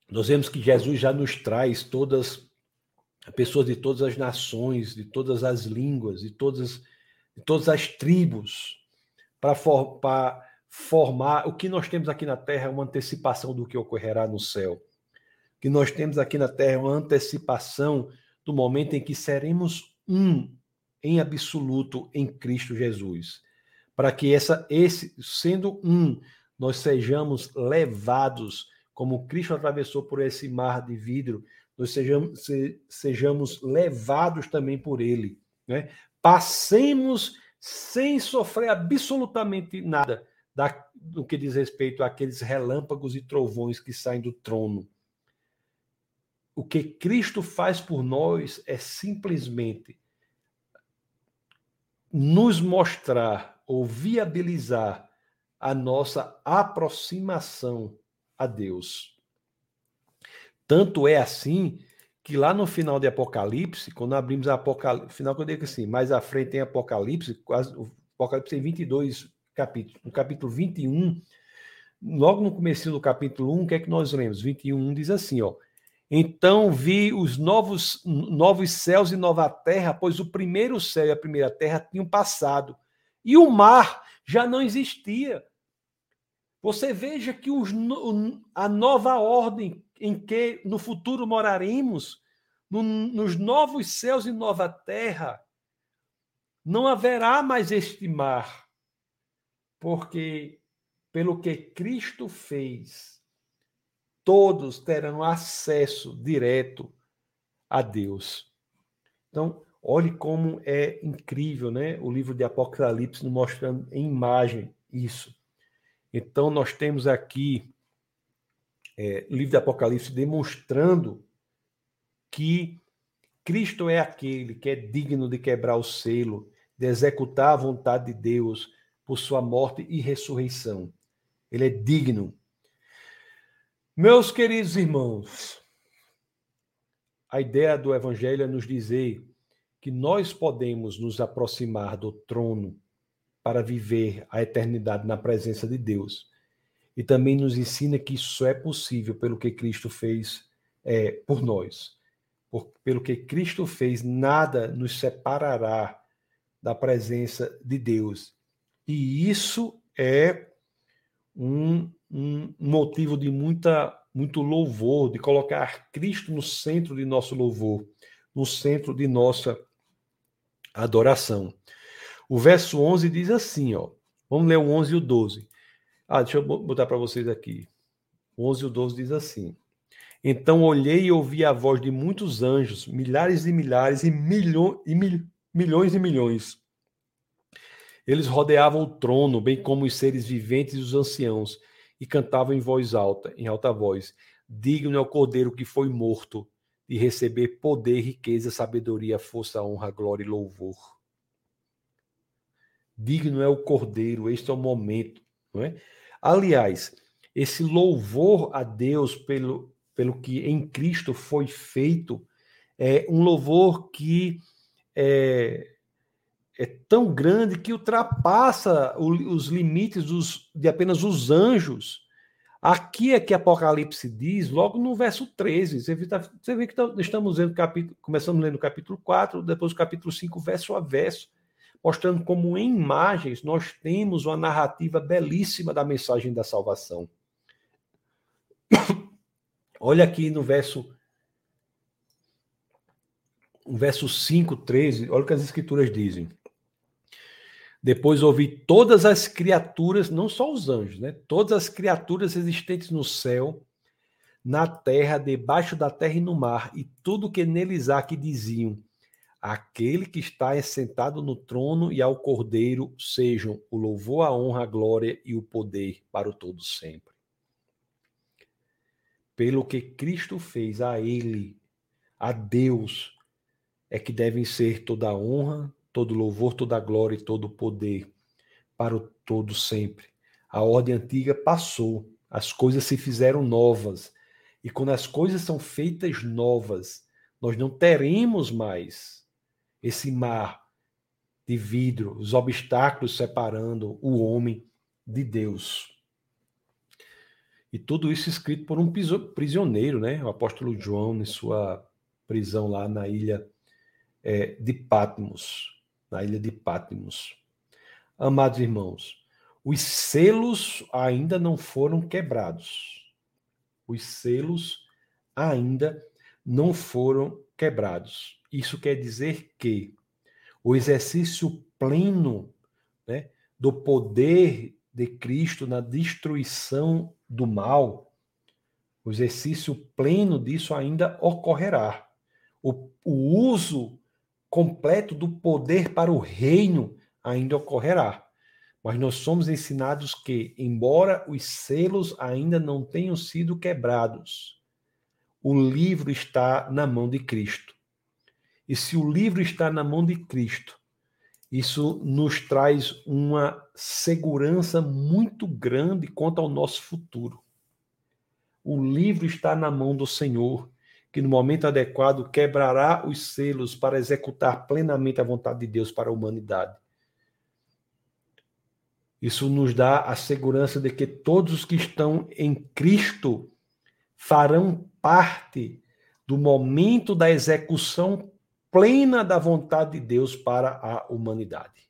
nós vemos que Jesus já nos traz todas pessoas de todas as nações, de todas as línguas, de todas, de todas as tribos, para for, formar o que nós temos aqui na Terra é uma antecipação do que ocorrerá no céu. O que nós temos aqui na Terra é uma antecipação do momento em que seremos um em absoluto em Cristo Jesus. Para que essa, esse, sendo um, nós sejamos levados, como Cristo atravessou por esse mar de vidro, nós sejamos, se, sejamos levados também por ele. Né? Passemos sem sofrer absolutamente nada da, do que diz respeito àqueles relâmpagos e trovões que saem do trono. O que Cristo faz por nós é simplesmente nos mostrar ou viabilizar a nossa aproximação a Deus. Tanto é assim que lá no final de Apocalipse, quando abrimos a Apocalipse, final eu digo assim, mais à frente tem Apocalipse, quase, o Apocalipse tem 22 capítulos. No capítulo 21, logo no começo do capítulo 1, o que é que nós lemos? 21 diz assim, ó: Então vi os novos novos céus e nova terra, pois o primeiro céu e a primeira terra tinham passado, e o mar já não existia. Você veja que os, a nova ordem em que no futuro moraremos, no, nos novos céus e nova terra, não haverá mais este mar, porque pelo que Cristo fez, todos terão acesso direto a Deus. Então, olhe como é incrível, né? O livro de Apocalipse mostrando em imagem isso. Então, nós temos aqui é, livro de Apocalipse demonstrando que Cristo é aquele que é digno de quebrar o selo, de executar a vontade de Deus, por sua morte e ressurreição. Ele é digno. Meus queridos irmãos, a ideia do Evangelho é nos dizer que nós podemos nos aproximar do trono para viver a eternidade na presença de Deus. E também nos ensina que isso é possível pelo que Cristo fez é, por nós. Por, pelo que Cristo fez, nada nos separará da presença de Deus. E isso é um, um motivo de muita, muito louvor, de colocar Cristo no centro de nosso louvor, no centro de nossa adoração. O verso 11 diz assim, ó. Vamos ler o 11 e o 12. Ah, deixa eu botar para vocês aqui. O 11 e o 12 diz assim: Então olhei e ouvi a voz de muitos anjos, milhares e milhares e, milho, e mil, milhões e milhões. Eles rodeavam o trono, bem como os seres viventes e os anciãos, e cantavam em voz alta, em alta voz: Digno é o cordeiro que foi morto de receber poder, riqueza, sabedoria, força, honra, glória e louvor. Digno é o cordeiro, este é o momento, não é? Aliás, esse louvor a Deus pelo, pelo que em Cristo foi feito é um louvor que é, é tão grande que ultrapassa os limites dos, de apenas os anjos. Aqui é que Apocalipse diz, logo no verso 13, você vê, tá, você vê que tá, estamos lendo capítulo, começamos lendo o capítulo 4, depois o capítulo 5, verso a verso, mostrando como em imagens nós temos uma narrativa belíssima da mensagem da salvação. Olha aqui no verso no verso 5, 13, olha o que as escrituras dizem. Depois ouvi todas as criaturas, não só os anjos, né? Todas as criaturas existentes no céu, na terra, debaixo da terra e no mar, e tudo que neles há que diziam: Aquele que está sentado no trono e ao Cordeiro sejam o louvor, a honra, a glória e o poder para o todo sempre. Pelo que Cristo fez a ele, a Deus, é que devem ser toda honra, todo louvor, toda glória e todo poder para o todo sempre. A ordem antiga passou, as coisas se fizeram novas. E quando as coisas são feitas novas, nós não teremos mais esse mar de vidro, os obstáculos separando o homem de Deus. E tudo isso escrito por um prisioneiro, né? O apóstolo João, em sua prisão lá na ilha é, de Patmos na ilha de Patmos. Amados irmãos, os selos ainda não foram quebrados. Os selos ainda não foram quebrados. Isso quer dizer que o exercício pleno né, do poder de Cristo na destruição do mal, o exercício pleno disso ainda ocorrerá. O, o uso completo do poder para o reino ainda ocorrerá. Mas nós somos ensinados que, embora os selos ainda não tenham sido quebrados, o livro está na mão de Cristo. E se o livro está na mão de Cristo, isso nos traz uma segurança muito grande quanto ao nosso futuro. O livro está na mão do Senhor que no momento adequado quebrará os selos para executar plenamente a vontade de Deus para a humanidade. Isso nos dá a segurança de que todos os que estão em Cristo farão parte do momento da execução plena da vontade de Deus para a humanidade.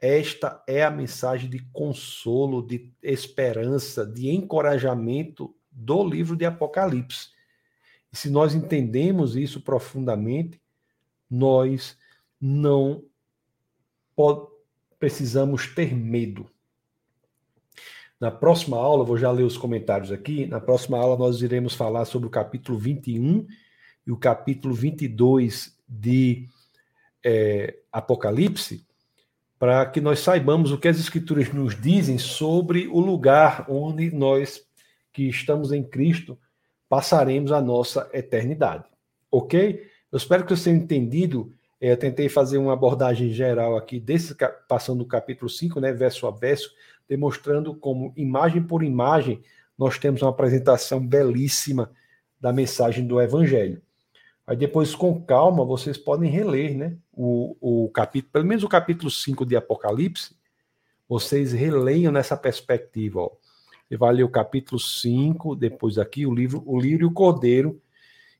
Esta é a mensagem de consolo, de esperança, de encorajamento do livro de Apocalipse. E se nós entendemos isso profundamente, nós não precisamos ter medo. Na próxima aula, vou já ler os comentários aqui. Na próxima aula, nós iremos falar sobre o capítulo 21 e o capítulo 22 de é, Apocalipse, para que nós saibamos o que as Escrituras nos dizem sobre o lugar onde nós que estamos em Cristo passaremos a nossa eternidade. Ok? Eu espero que você tenha entendido É, eu tentei fazer uma abordagem geral aqui, desse, passando do capítulo 5, né, verso a verso, demonstrando como, imagem por imagem, nós temos uma apresentação belíssima da mensagem do Evangelho. Aí depois, com calma, vocês podem reler né, o, o capítulo, pelo menos o capítulo 5 de Apocalipse, vocês releiam nessa perspectiva. Ó. Você vai ler o capítulo 5, depois aqui, o livro O Lírio e o Cordeiro,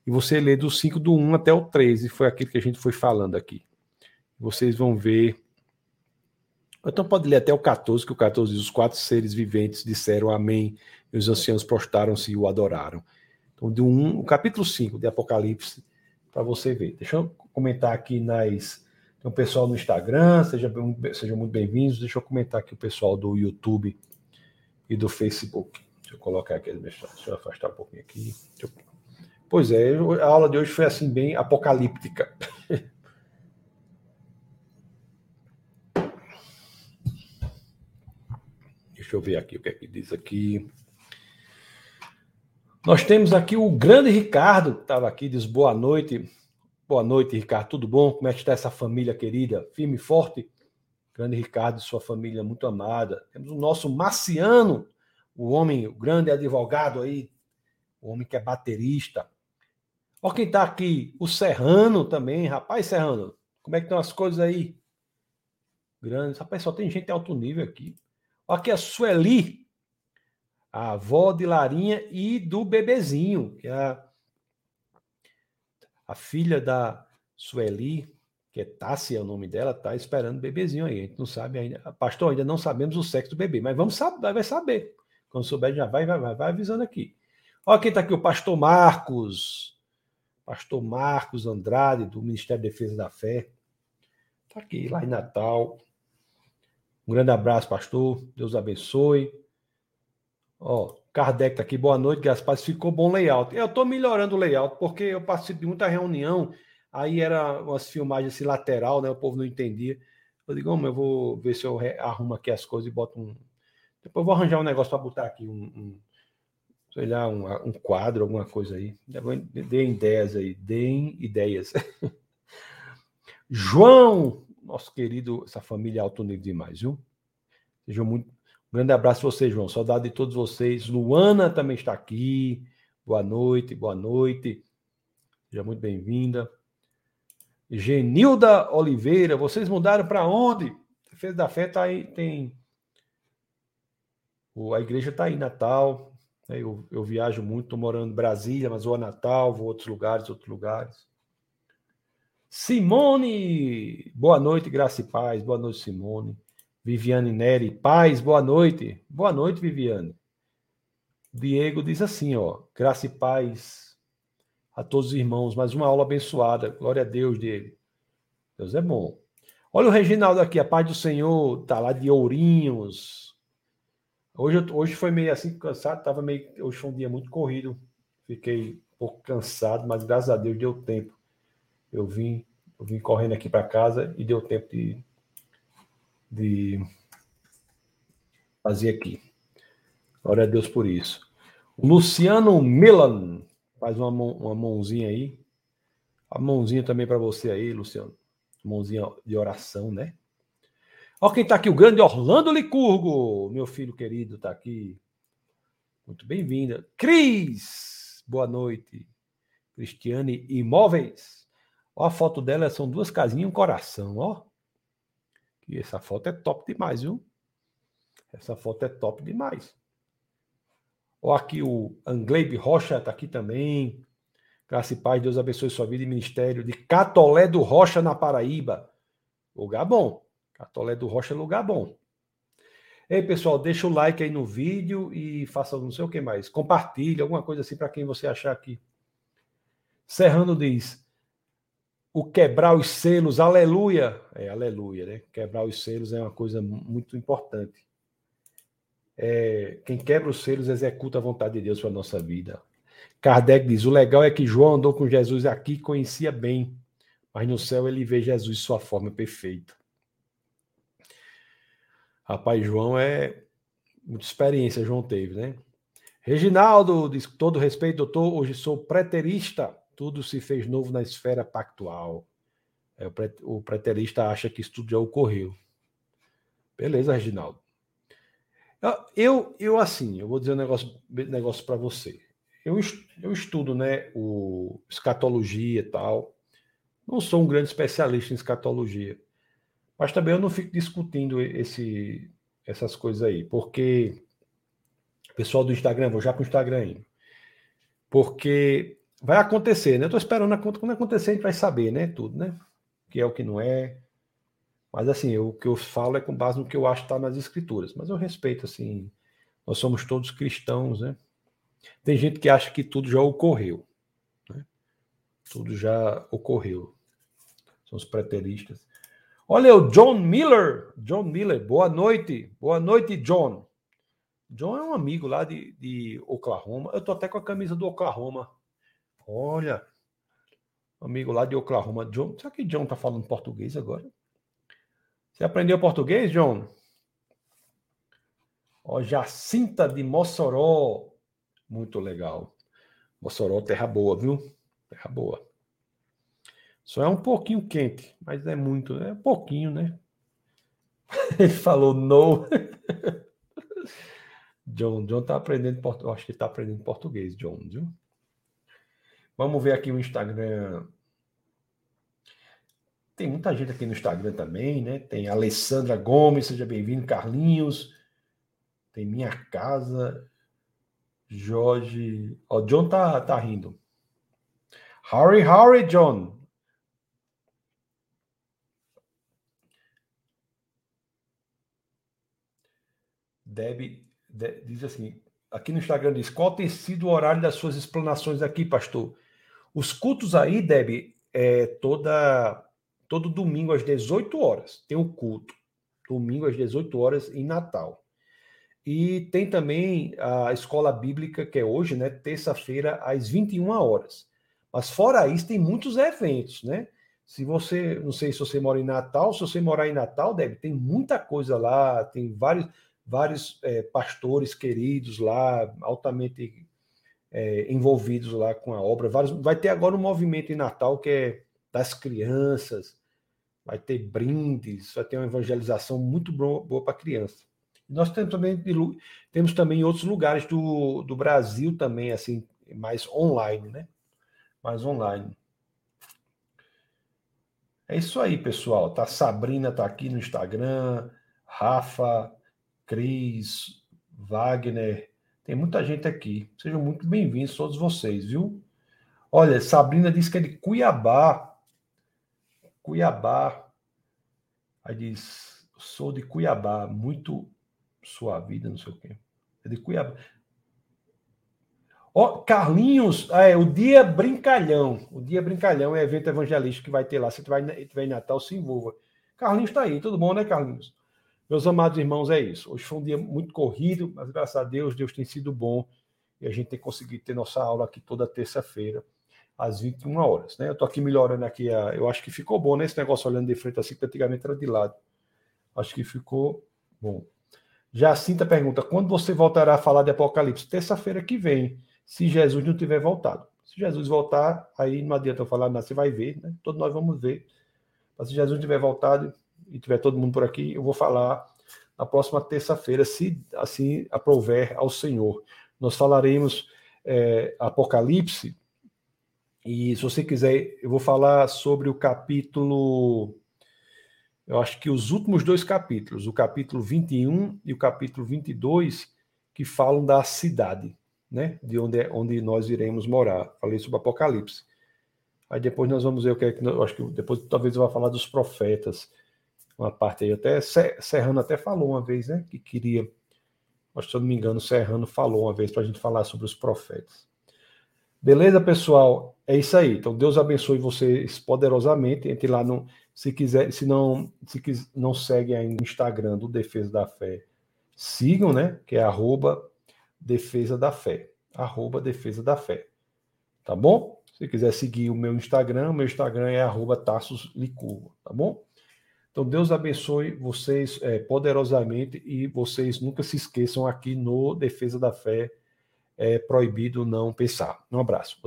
e você lê do 5 do 1 até o 13, foi aquilo que a gente foi falando aqui. Vocês vão ver. Então pode ler até o 14, que o 14 diz: Os quatro seres viventes disseram amém, e os anciãos prostaram-se e o adoraram. Então, do 1, o capítulo 5 de Apocalipse, para você ver. Deixa eu comentar aqui nas. Tem um pessoal no Instagram, seja, sejam muito bem-vindos. Deixa eu comentar aqui o pessoal do YouTube e do Facebook. Deixa eu colocar aqui, deixa eu afastar um pouquinho aqui. Eu... Pois é, a aula de hoje foi assim, bem apocalíptica. Deixa eu ver aqui o que é que diz aqui. Nós temos aqui o grande Ricardo, que estava aqui, diz boa noite. Boa noite, Ricardo. Tudo bom? Como é que está essa família querida? Firme e forte? Grande Ricardo e sua família muito amada. Temos o nosso Marciano, o homem, o grande advogado aí, o homem que é baterista. Olha quem está aqui, o Serrano também. Rapaz, Serrano, como é que estão as coisas aí? Grandes. Rapaz, só tem gente de alto nível aqui. Olha aqui a Sueli, a avó de Larinha e do bebezinho, que é a, a filha da Sueli, que é Tássia é o nome dela, tá esperando o bebezinho aí. A gente não sabe ainda. Pastor, ainda não sabemos o sexo do bebê, mas vamos saber, vai saber. Quando souber, já vai, vai, vai, vai avisando aqui. Olha quem está aqui, o pastor Marcos pastor Marcos Andrade, do Ministério da Defesa da Fé. Está aqui, lá em Natal. Um grande abraço, pastor. Deus abençoe. Ó, Kardec está aqui. Boa noite, Gaspar. Ficou bom layout. Eu estou melhorando o layout, porque eu participei de muita reunião. Aí era umas filmagens assim, lateral, né? O povo não entendia. Eu digo, eu vou ver se eu arrumo aqui as coisas e boto um. Depois eu vou arranjar um negócio para botar aqui, um, um sei lá, um, um quadro, alguma coisa aí. Deem ideias aí, deem ideias. João, nosso querido, essa família alto nível demais, viu? Sejam muito. Grande abraço a você, João. Saudade de todos vocês. Luana também está aqui. Boa noite, boa noite. Seja muito bem-vinda. Genilda Oliveira, vocês mudaram para onde? Defesa da Fé tá aí, tem. A igreja está aí, Natal. Né? Eu, eu viajo muito, estou morando em Brasília, mas vou a Natal, vou a outros lugares, outros lugares. Simone, boa noite, graça e paz. Boa noite, Simone. Viviane Neri, paz, boa noite. Boa noite, Viviane. Diego diz assim, ó, graça e paz a todos os irmãos. Mais uma aula abençoada. Glória a Deus dele. Deus é bom. Olha o Reginaldo aqui, a paz do Senhor, tá lá de Ourinhos. Hoje, hoje foi meio assim, cansado, tava meio. Hoje foi um dia muito corrido. Fiquei um pouco cansado, mas graças a Deus deu tempo. Eu vim, eu vim correndo aqui para casa e deu tempo de, de fazer aqui. Glória a Deus por isso. Luciano Milan faz uma, mão, uma mãozinha aí. A mãozinha também para você aí, Luciano. Mãozinha de oração, né? Olha quem está aqui, o grande Orlando Licurgo, meu filho querido, está aqui. Muito bem-vinda. Cris, boa noite. Cristiane Imóveis. Ó, a foto dela são duas casinhas e um coração, ó. E essa foto é top demais, viu? Essa foto é top demais. Ó, aqui o Angleibe Rocha está aqui também. Graça e paz, Deus abençoe sua vida e ministério de Catolé do Rocha, na Paraíba. Lugar bom. Catolé do Rocha é lugar bom. Ei, pessoal, deixa o like aí no vídeo e faça não sei o que mais. Compartilhe alguma coisa assim para quem você achar aqui. Serrano diz: o quebrar os selos, aleluia. É, aleluia, né? Quebrar os selos é uma coisa muito importante. É, quem quebra os selos executa a vontade de Deus para a nossa vida. Kardec diz: o legal é que João andou com Jesus aqui conhecia bem, mas no céu ele vê Jesus sua forma perfeita. Rapaz, João é muita experiência, João teve, né? Reginaldo diz: todo respeito, doutor, hoje sou preterista, tudo se fez novo na esfera pactual. É, o preterista acha que isso tudo já ocorreu. Beleza, Reginaldo. Eu, eu assim, eu vou dizer um negócio, negócio para você. Eu, eu estudo, né, o escatologia e tal. Não sou um grande especialista em escatologia, mas também eu não fico discutindo esse, essas coisas aí, porque pessoal do Instagram, vou já para o Instagram aí, porque vai acontecer, né? Eu estou esperando quando acontecer a gente vai saber, né? Tudo, né? O que é o que não é. Mas assim, eu, o que eu falo é com base no que eu acho que está nas escrituras. Mas eu respeito, assim, nós somos todos cristãos, né? Tem gente que acha que tudo já ocorreu. Né? Tudo já ocorreu. São os preteristas. Olha o John Miller. John Miller, boa noite. Boa noite, John. John é um amigo lá de, de Oklahoma. Eu tô até com a camisa do Oklahoma. Olha, amigo lá de Oklahoma. John, será que John tá falando português agora? Você aprendeu português, John? Ó, Jacinta de Mossoró. Muito legal. Mossoró, terra boa, viu? Terra boa. Só é um pouquinho quente, mas é muito, é pouquinho, né? Ele falou no. John, John tá aprendendo português. Acho que está aprendendo português, John, viu? Vamos ver aqui o Instagram. Tem muita gente aqui no Instagram também, né? Tem Alessandra Gomes, seja bem-vindo, Carlinhos. Tem Minha Casa, Jorge. Ó, John tá, tá rindo. Harry, Harry, John. Deb, Deb diz assim: aqui no Instagram diz: qual tem sido o horário das suas explanações aqui, pastor? Os cultos aí, Deb, é toda, todo domingo às 18 horas tem o culto. Domingo às 18 horas em Natal. E tem também a escola bíblica, que é hoje, né? Terça-feira, às 21 horas. Mas fora isso, tem muitos eventos, né? Se você, não sei se você mora em Natal, se você morar em Natal, deve tem muita coisa lá, tem vários, vários é, pastores queridos lá, altamente é, envolvidos lá com a obra. Vários, vai ter agora um movimento em Natal que é das crianças, vai ter brindes, vai ter uma evangelização muito boa, para criança. Nós temos também, temos também outros lugares do, do Brasil também, assim, mais online, né? Mais online. É isso aí, pessoal. Tá Sabrina tá aqui no Instagram, Rafa, Cris, Wagner, tem muita gente aqui. Sejam muito bem-vindos todos vocês, viu? Olha, Sabrina disse que é de Cuiabá. Cuiabá. Aí diz, sou de Cuiabá, muito sua vida, não sei o quê. É de Cuiabá. Ó, oh, Carlinhos, é, o Dia Brincalhão. O Dia Brincalhão é evento evangelístico que vai ter lá. Se tiver, em Natal, se envolva. Carlinhos está aí, tudo bom, né, Carlinhos? Meus amados irmãos, é isso. Hoje foi um dia muito corrido, mas graças a Deus, Deus tem sido bom e a gente tem conseguido ter nossa aula aqui toda terça-feira, às 21 horas. Né? Eu estou aqui melhorando aqui, a... eu acho que ficou bom, né? Esse negócio olhando de frente assim, que antigamente era de lado. Acho que ficou bom. Jacinta pergunta: quando você voltará a falar de Apocalipse? Terça-feira que vem, se Jesus não tiver voltado. Se Jesus voltar, aí não adianta eu falar, não, você vai ver, né? Todos nós vamos ver. Mas se Jesus tiver voltado, e tiver todo mundo por aqui, eu vou falar na próxima terça-feira, se assim aprover ao Senhor. Nós falaremos é, Apocalipse, e se você quiser, eu vou falar sobre o capítulo. Eu acho que os últimos dois capítulos, o capítulo 21 e o capítulo 22, que falam da cidade, né? De onde, é, onde nós iremos morar. Falei sobre Apocalipse. Aí depois nós vamos ver o que é que. Eu acho que depois talvez eu vá falar dos profetas uma parte aí. Até Serrano até falou uma vez, né? Que queria. Mas se eu não me engano, Serrano falou uma vez para a gente falar sobre os profetas. Beleza, pessoal? É isso aí. Então, Deus abençoe vocês poderosamente. Entre lá no. Se quiser, se não, se quis, não segue ainda o Instagram do Defesa da Fé, sigam, né? Que é arroba Defesa da Fé. Arroba Defesa da Fé. Tá bom? Se quiser seguir o meu Instagram, meu Instagram é arroba Tassos Licurgo, tá bom? Então, Deus abençoe vocês é, poderosamente e vocês nunca se esqueçam aqui no Defesa da Fé, é proibido não pensar. Um abraço.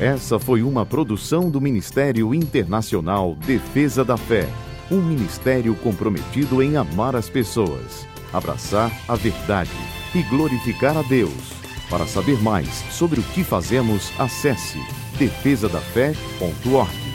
Essa foi uma produção do Ministério Internacional Defesa da Fé, um ministério comprometido em amar as pessoas, abraçar a verdade e glorificar a Deus. Para saber mais sobre o que fazemos, acesse defesadafé.org.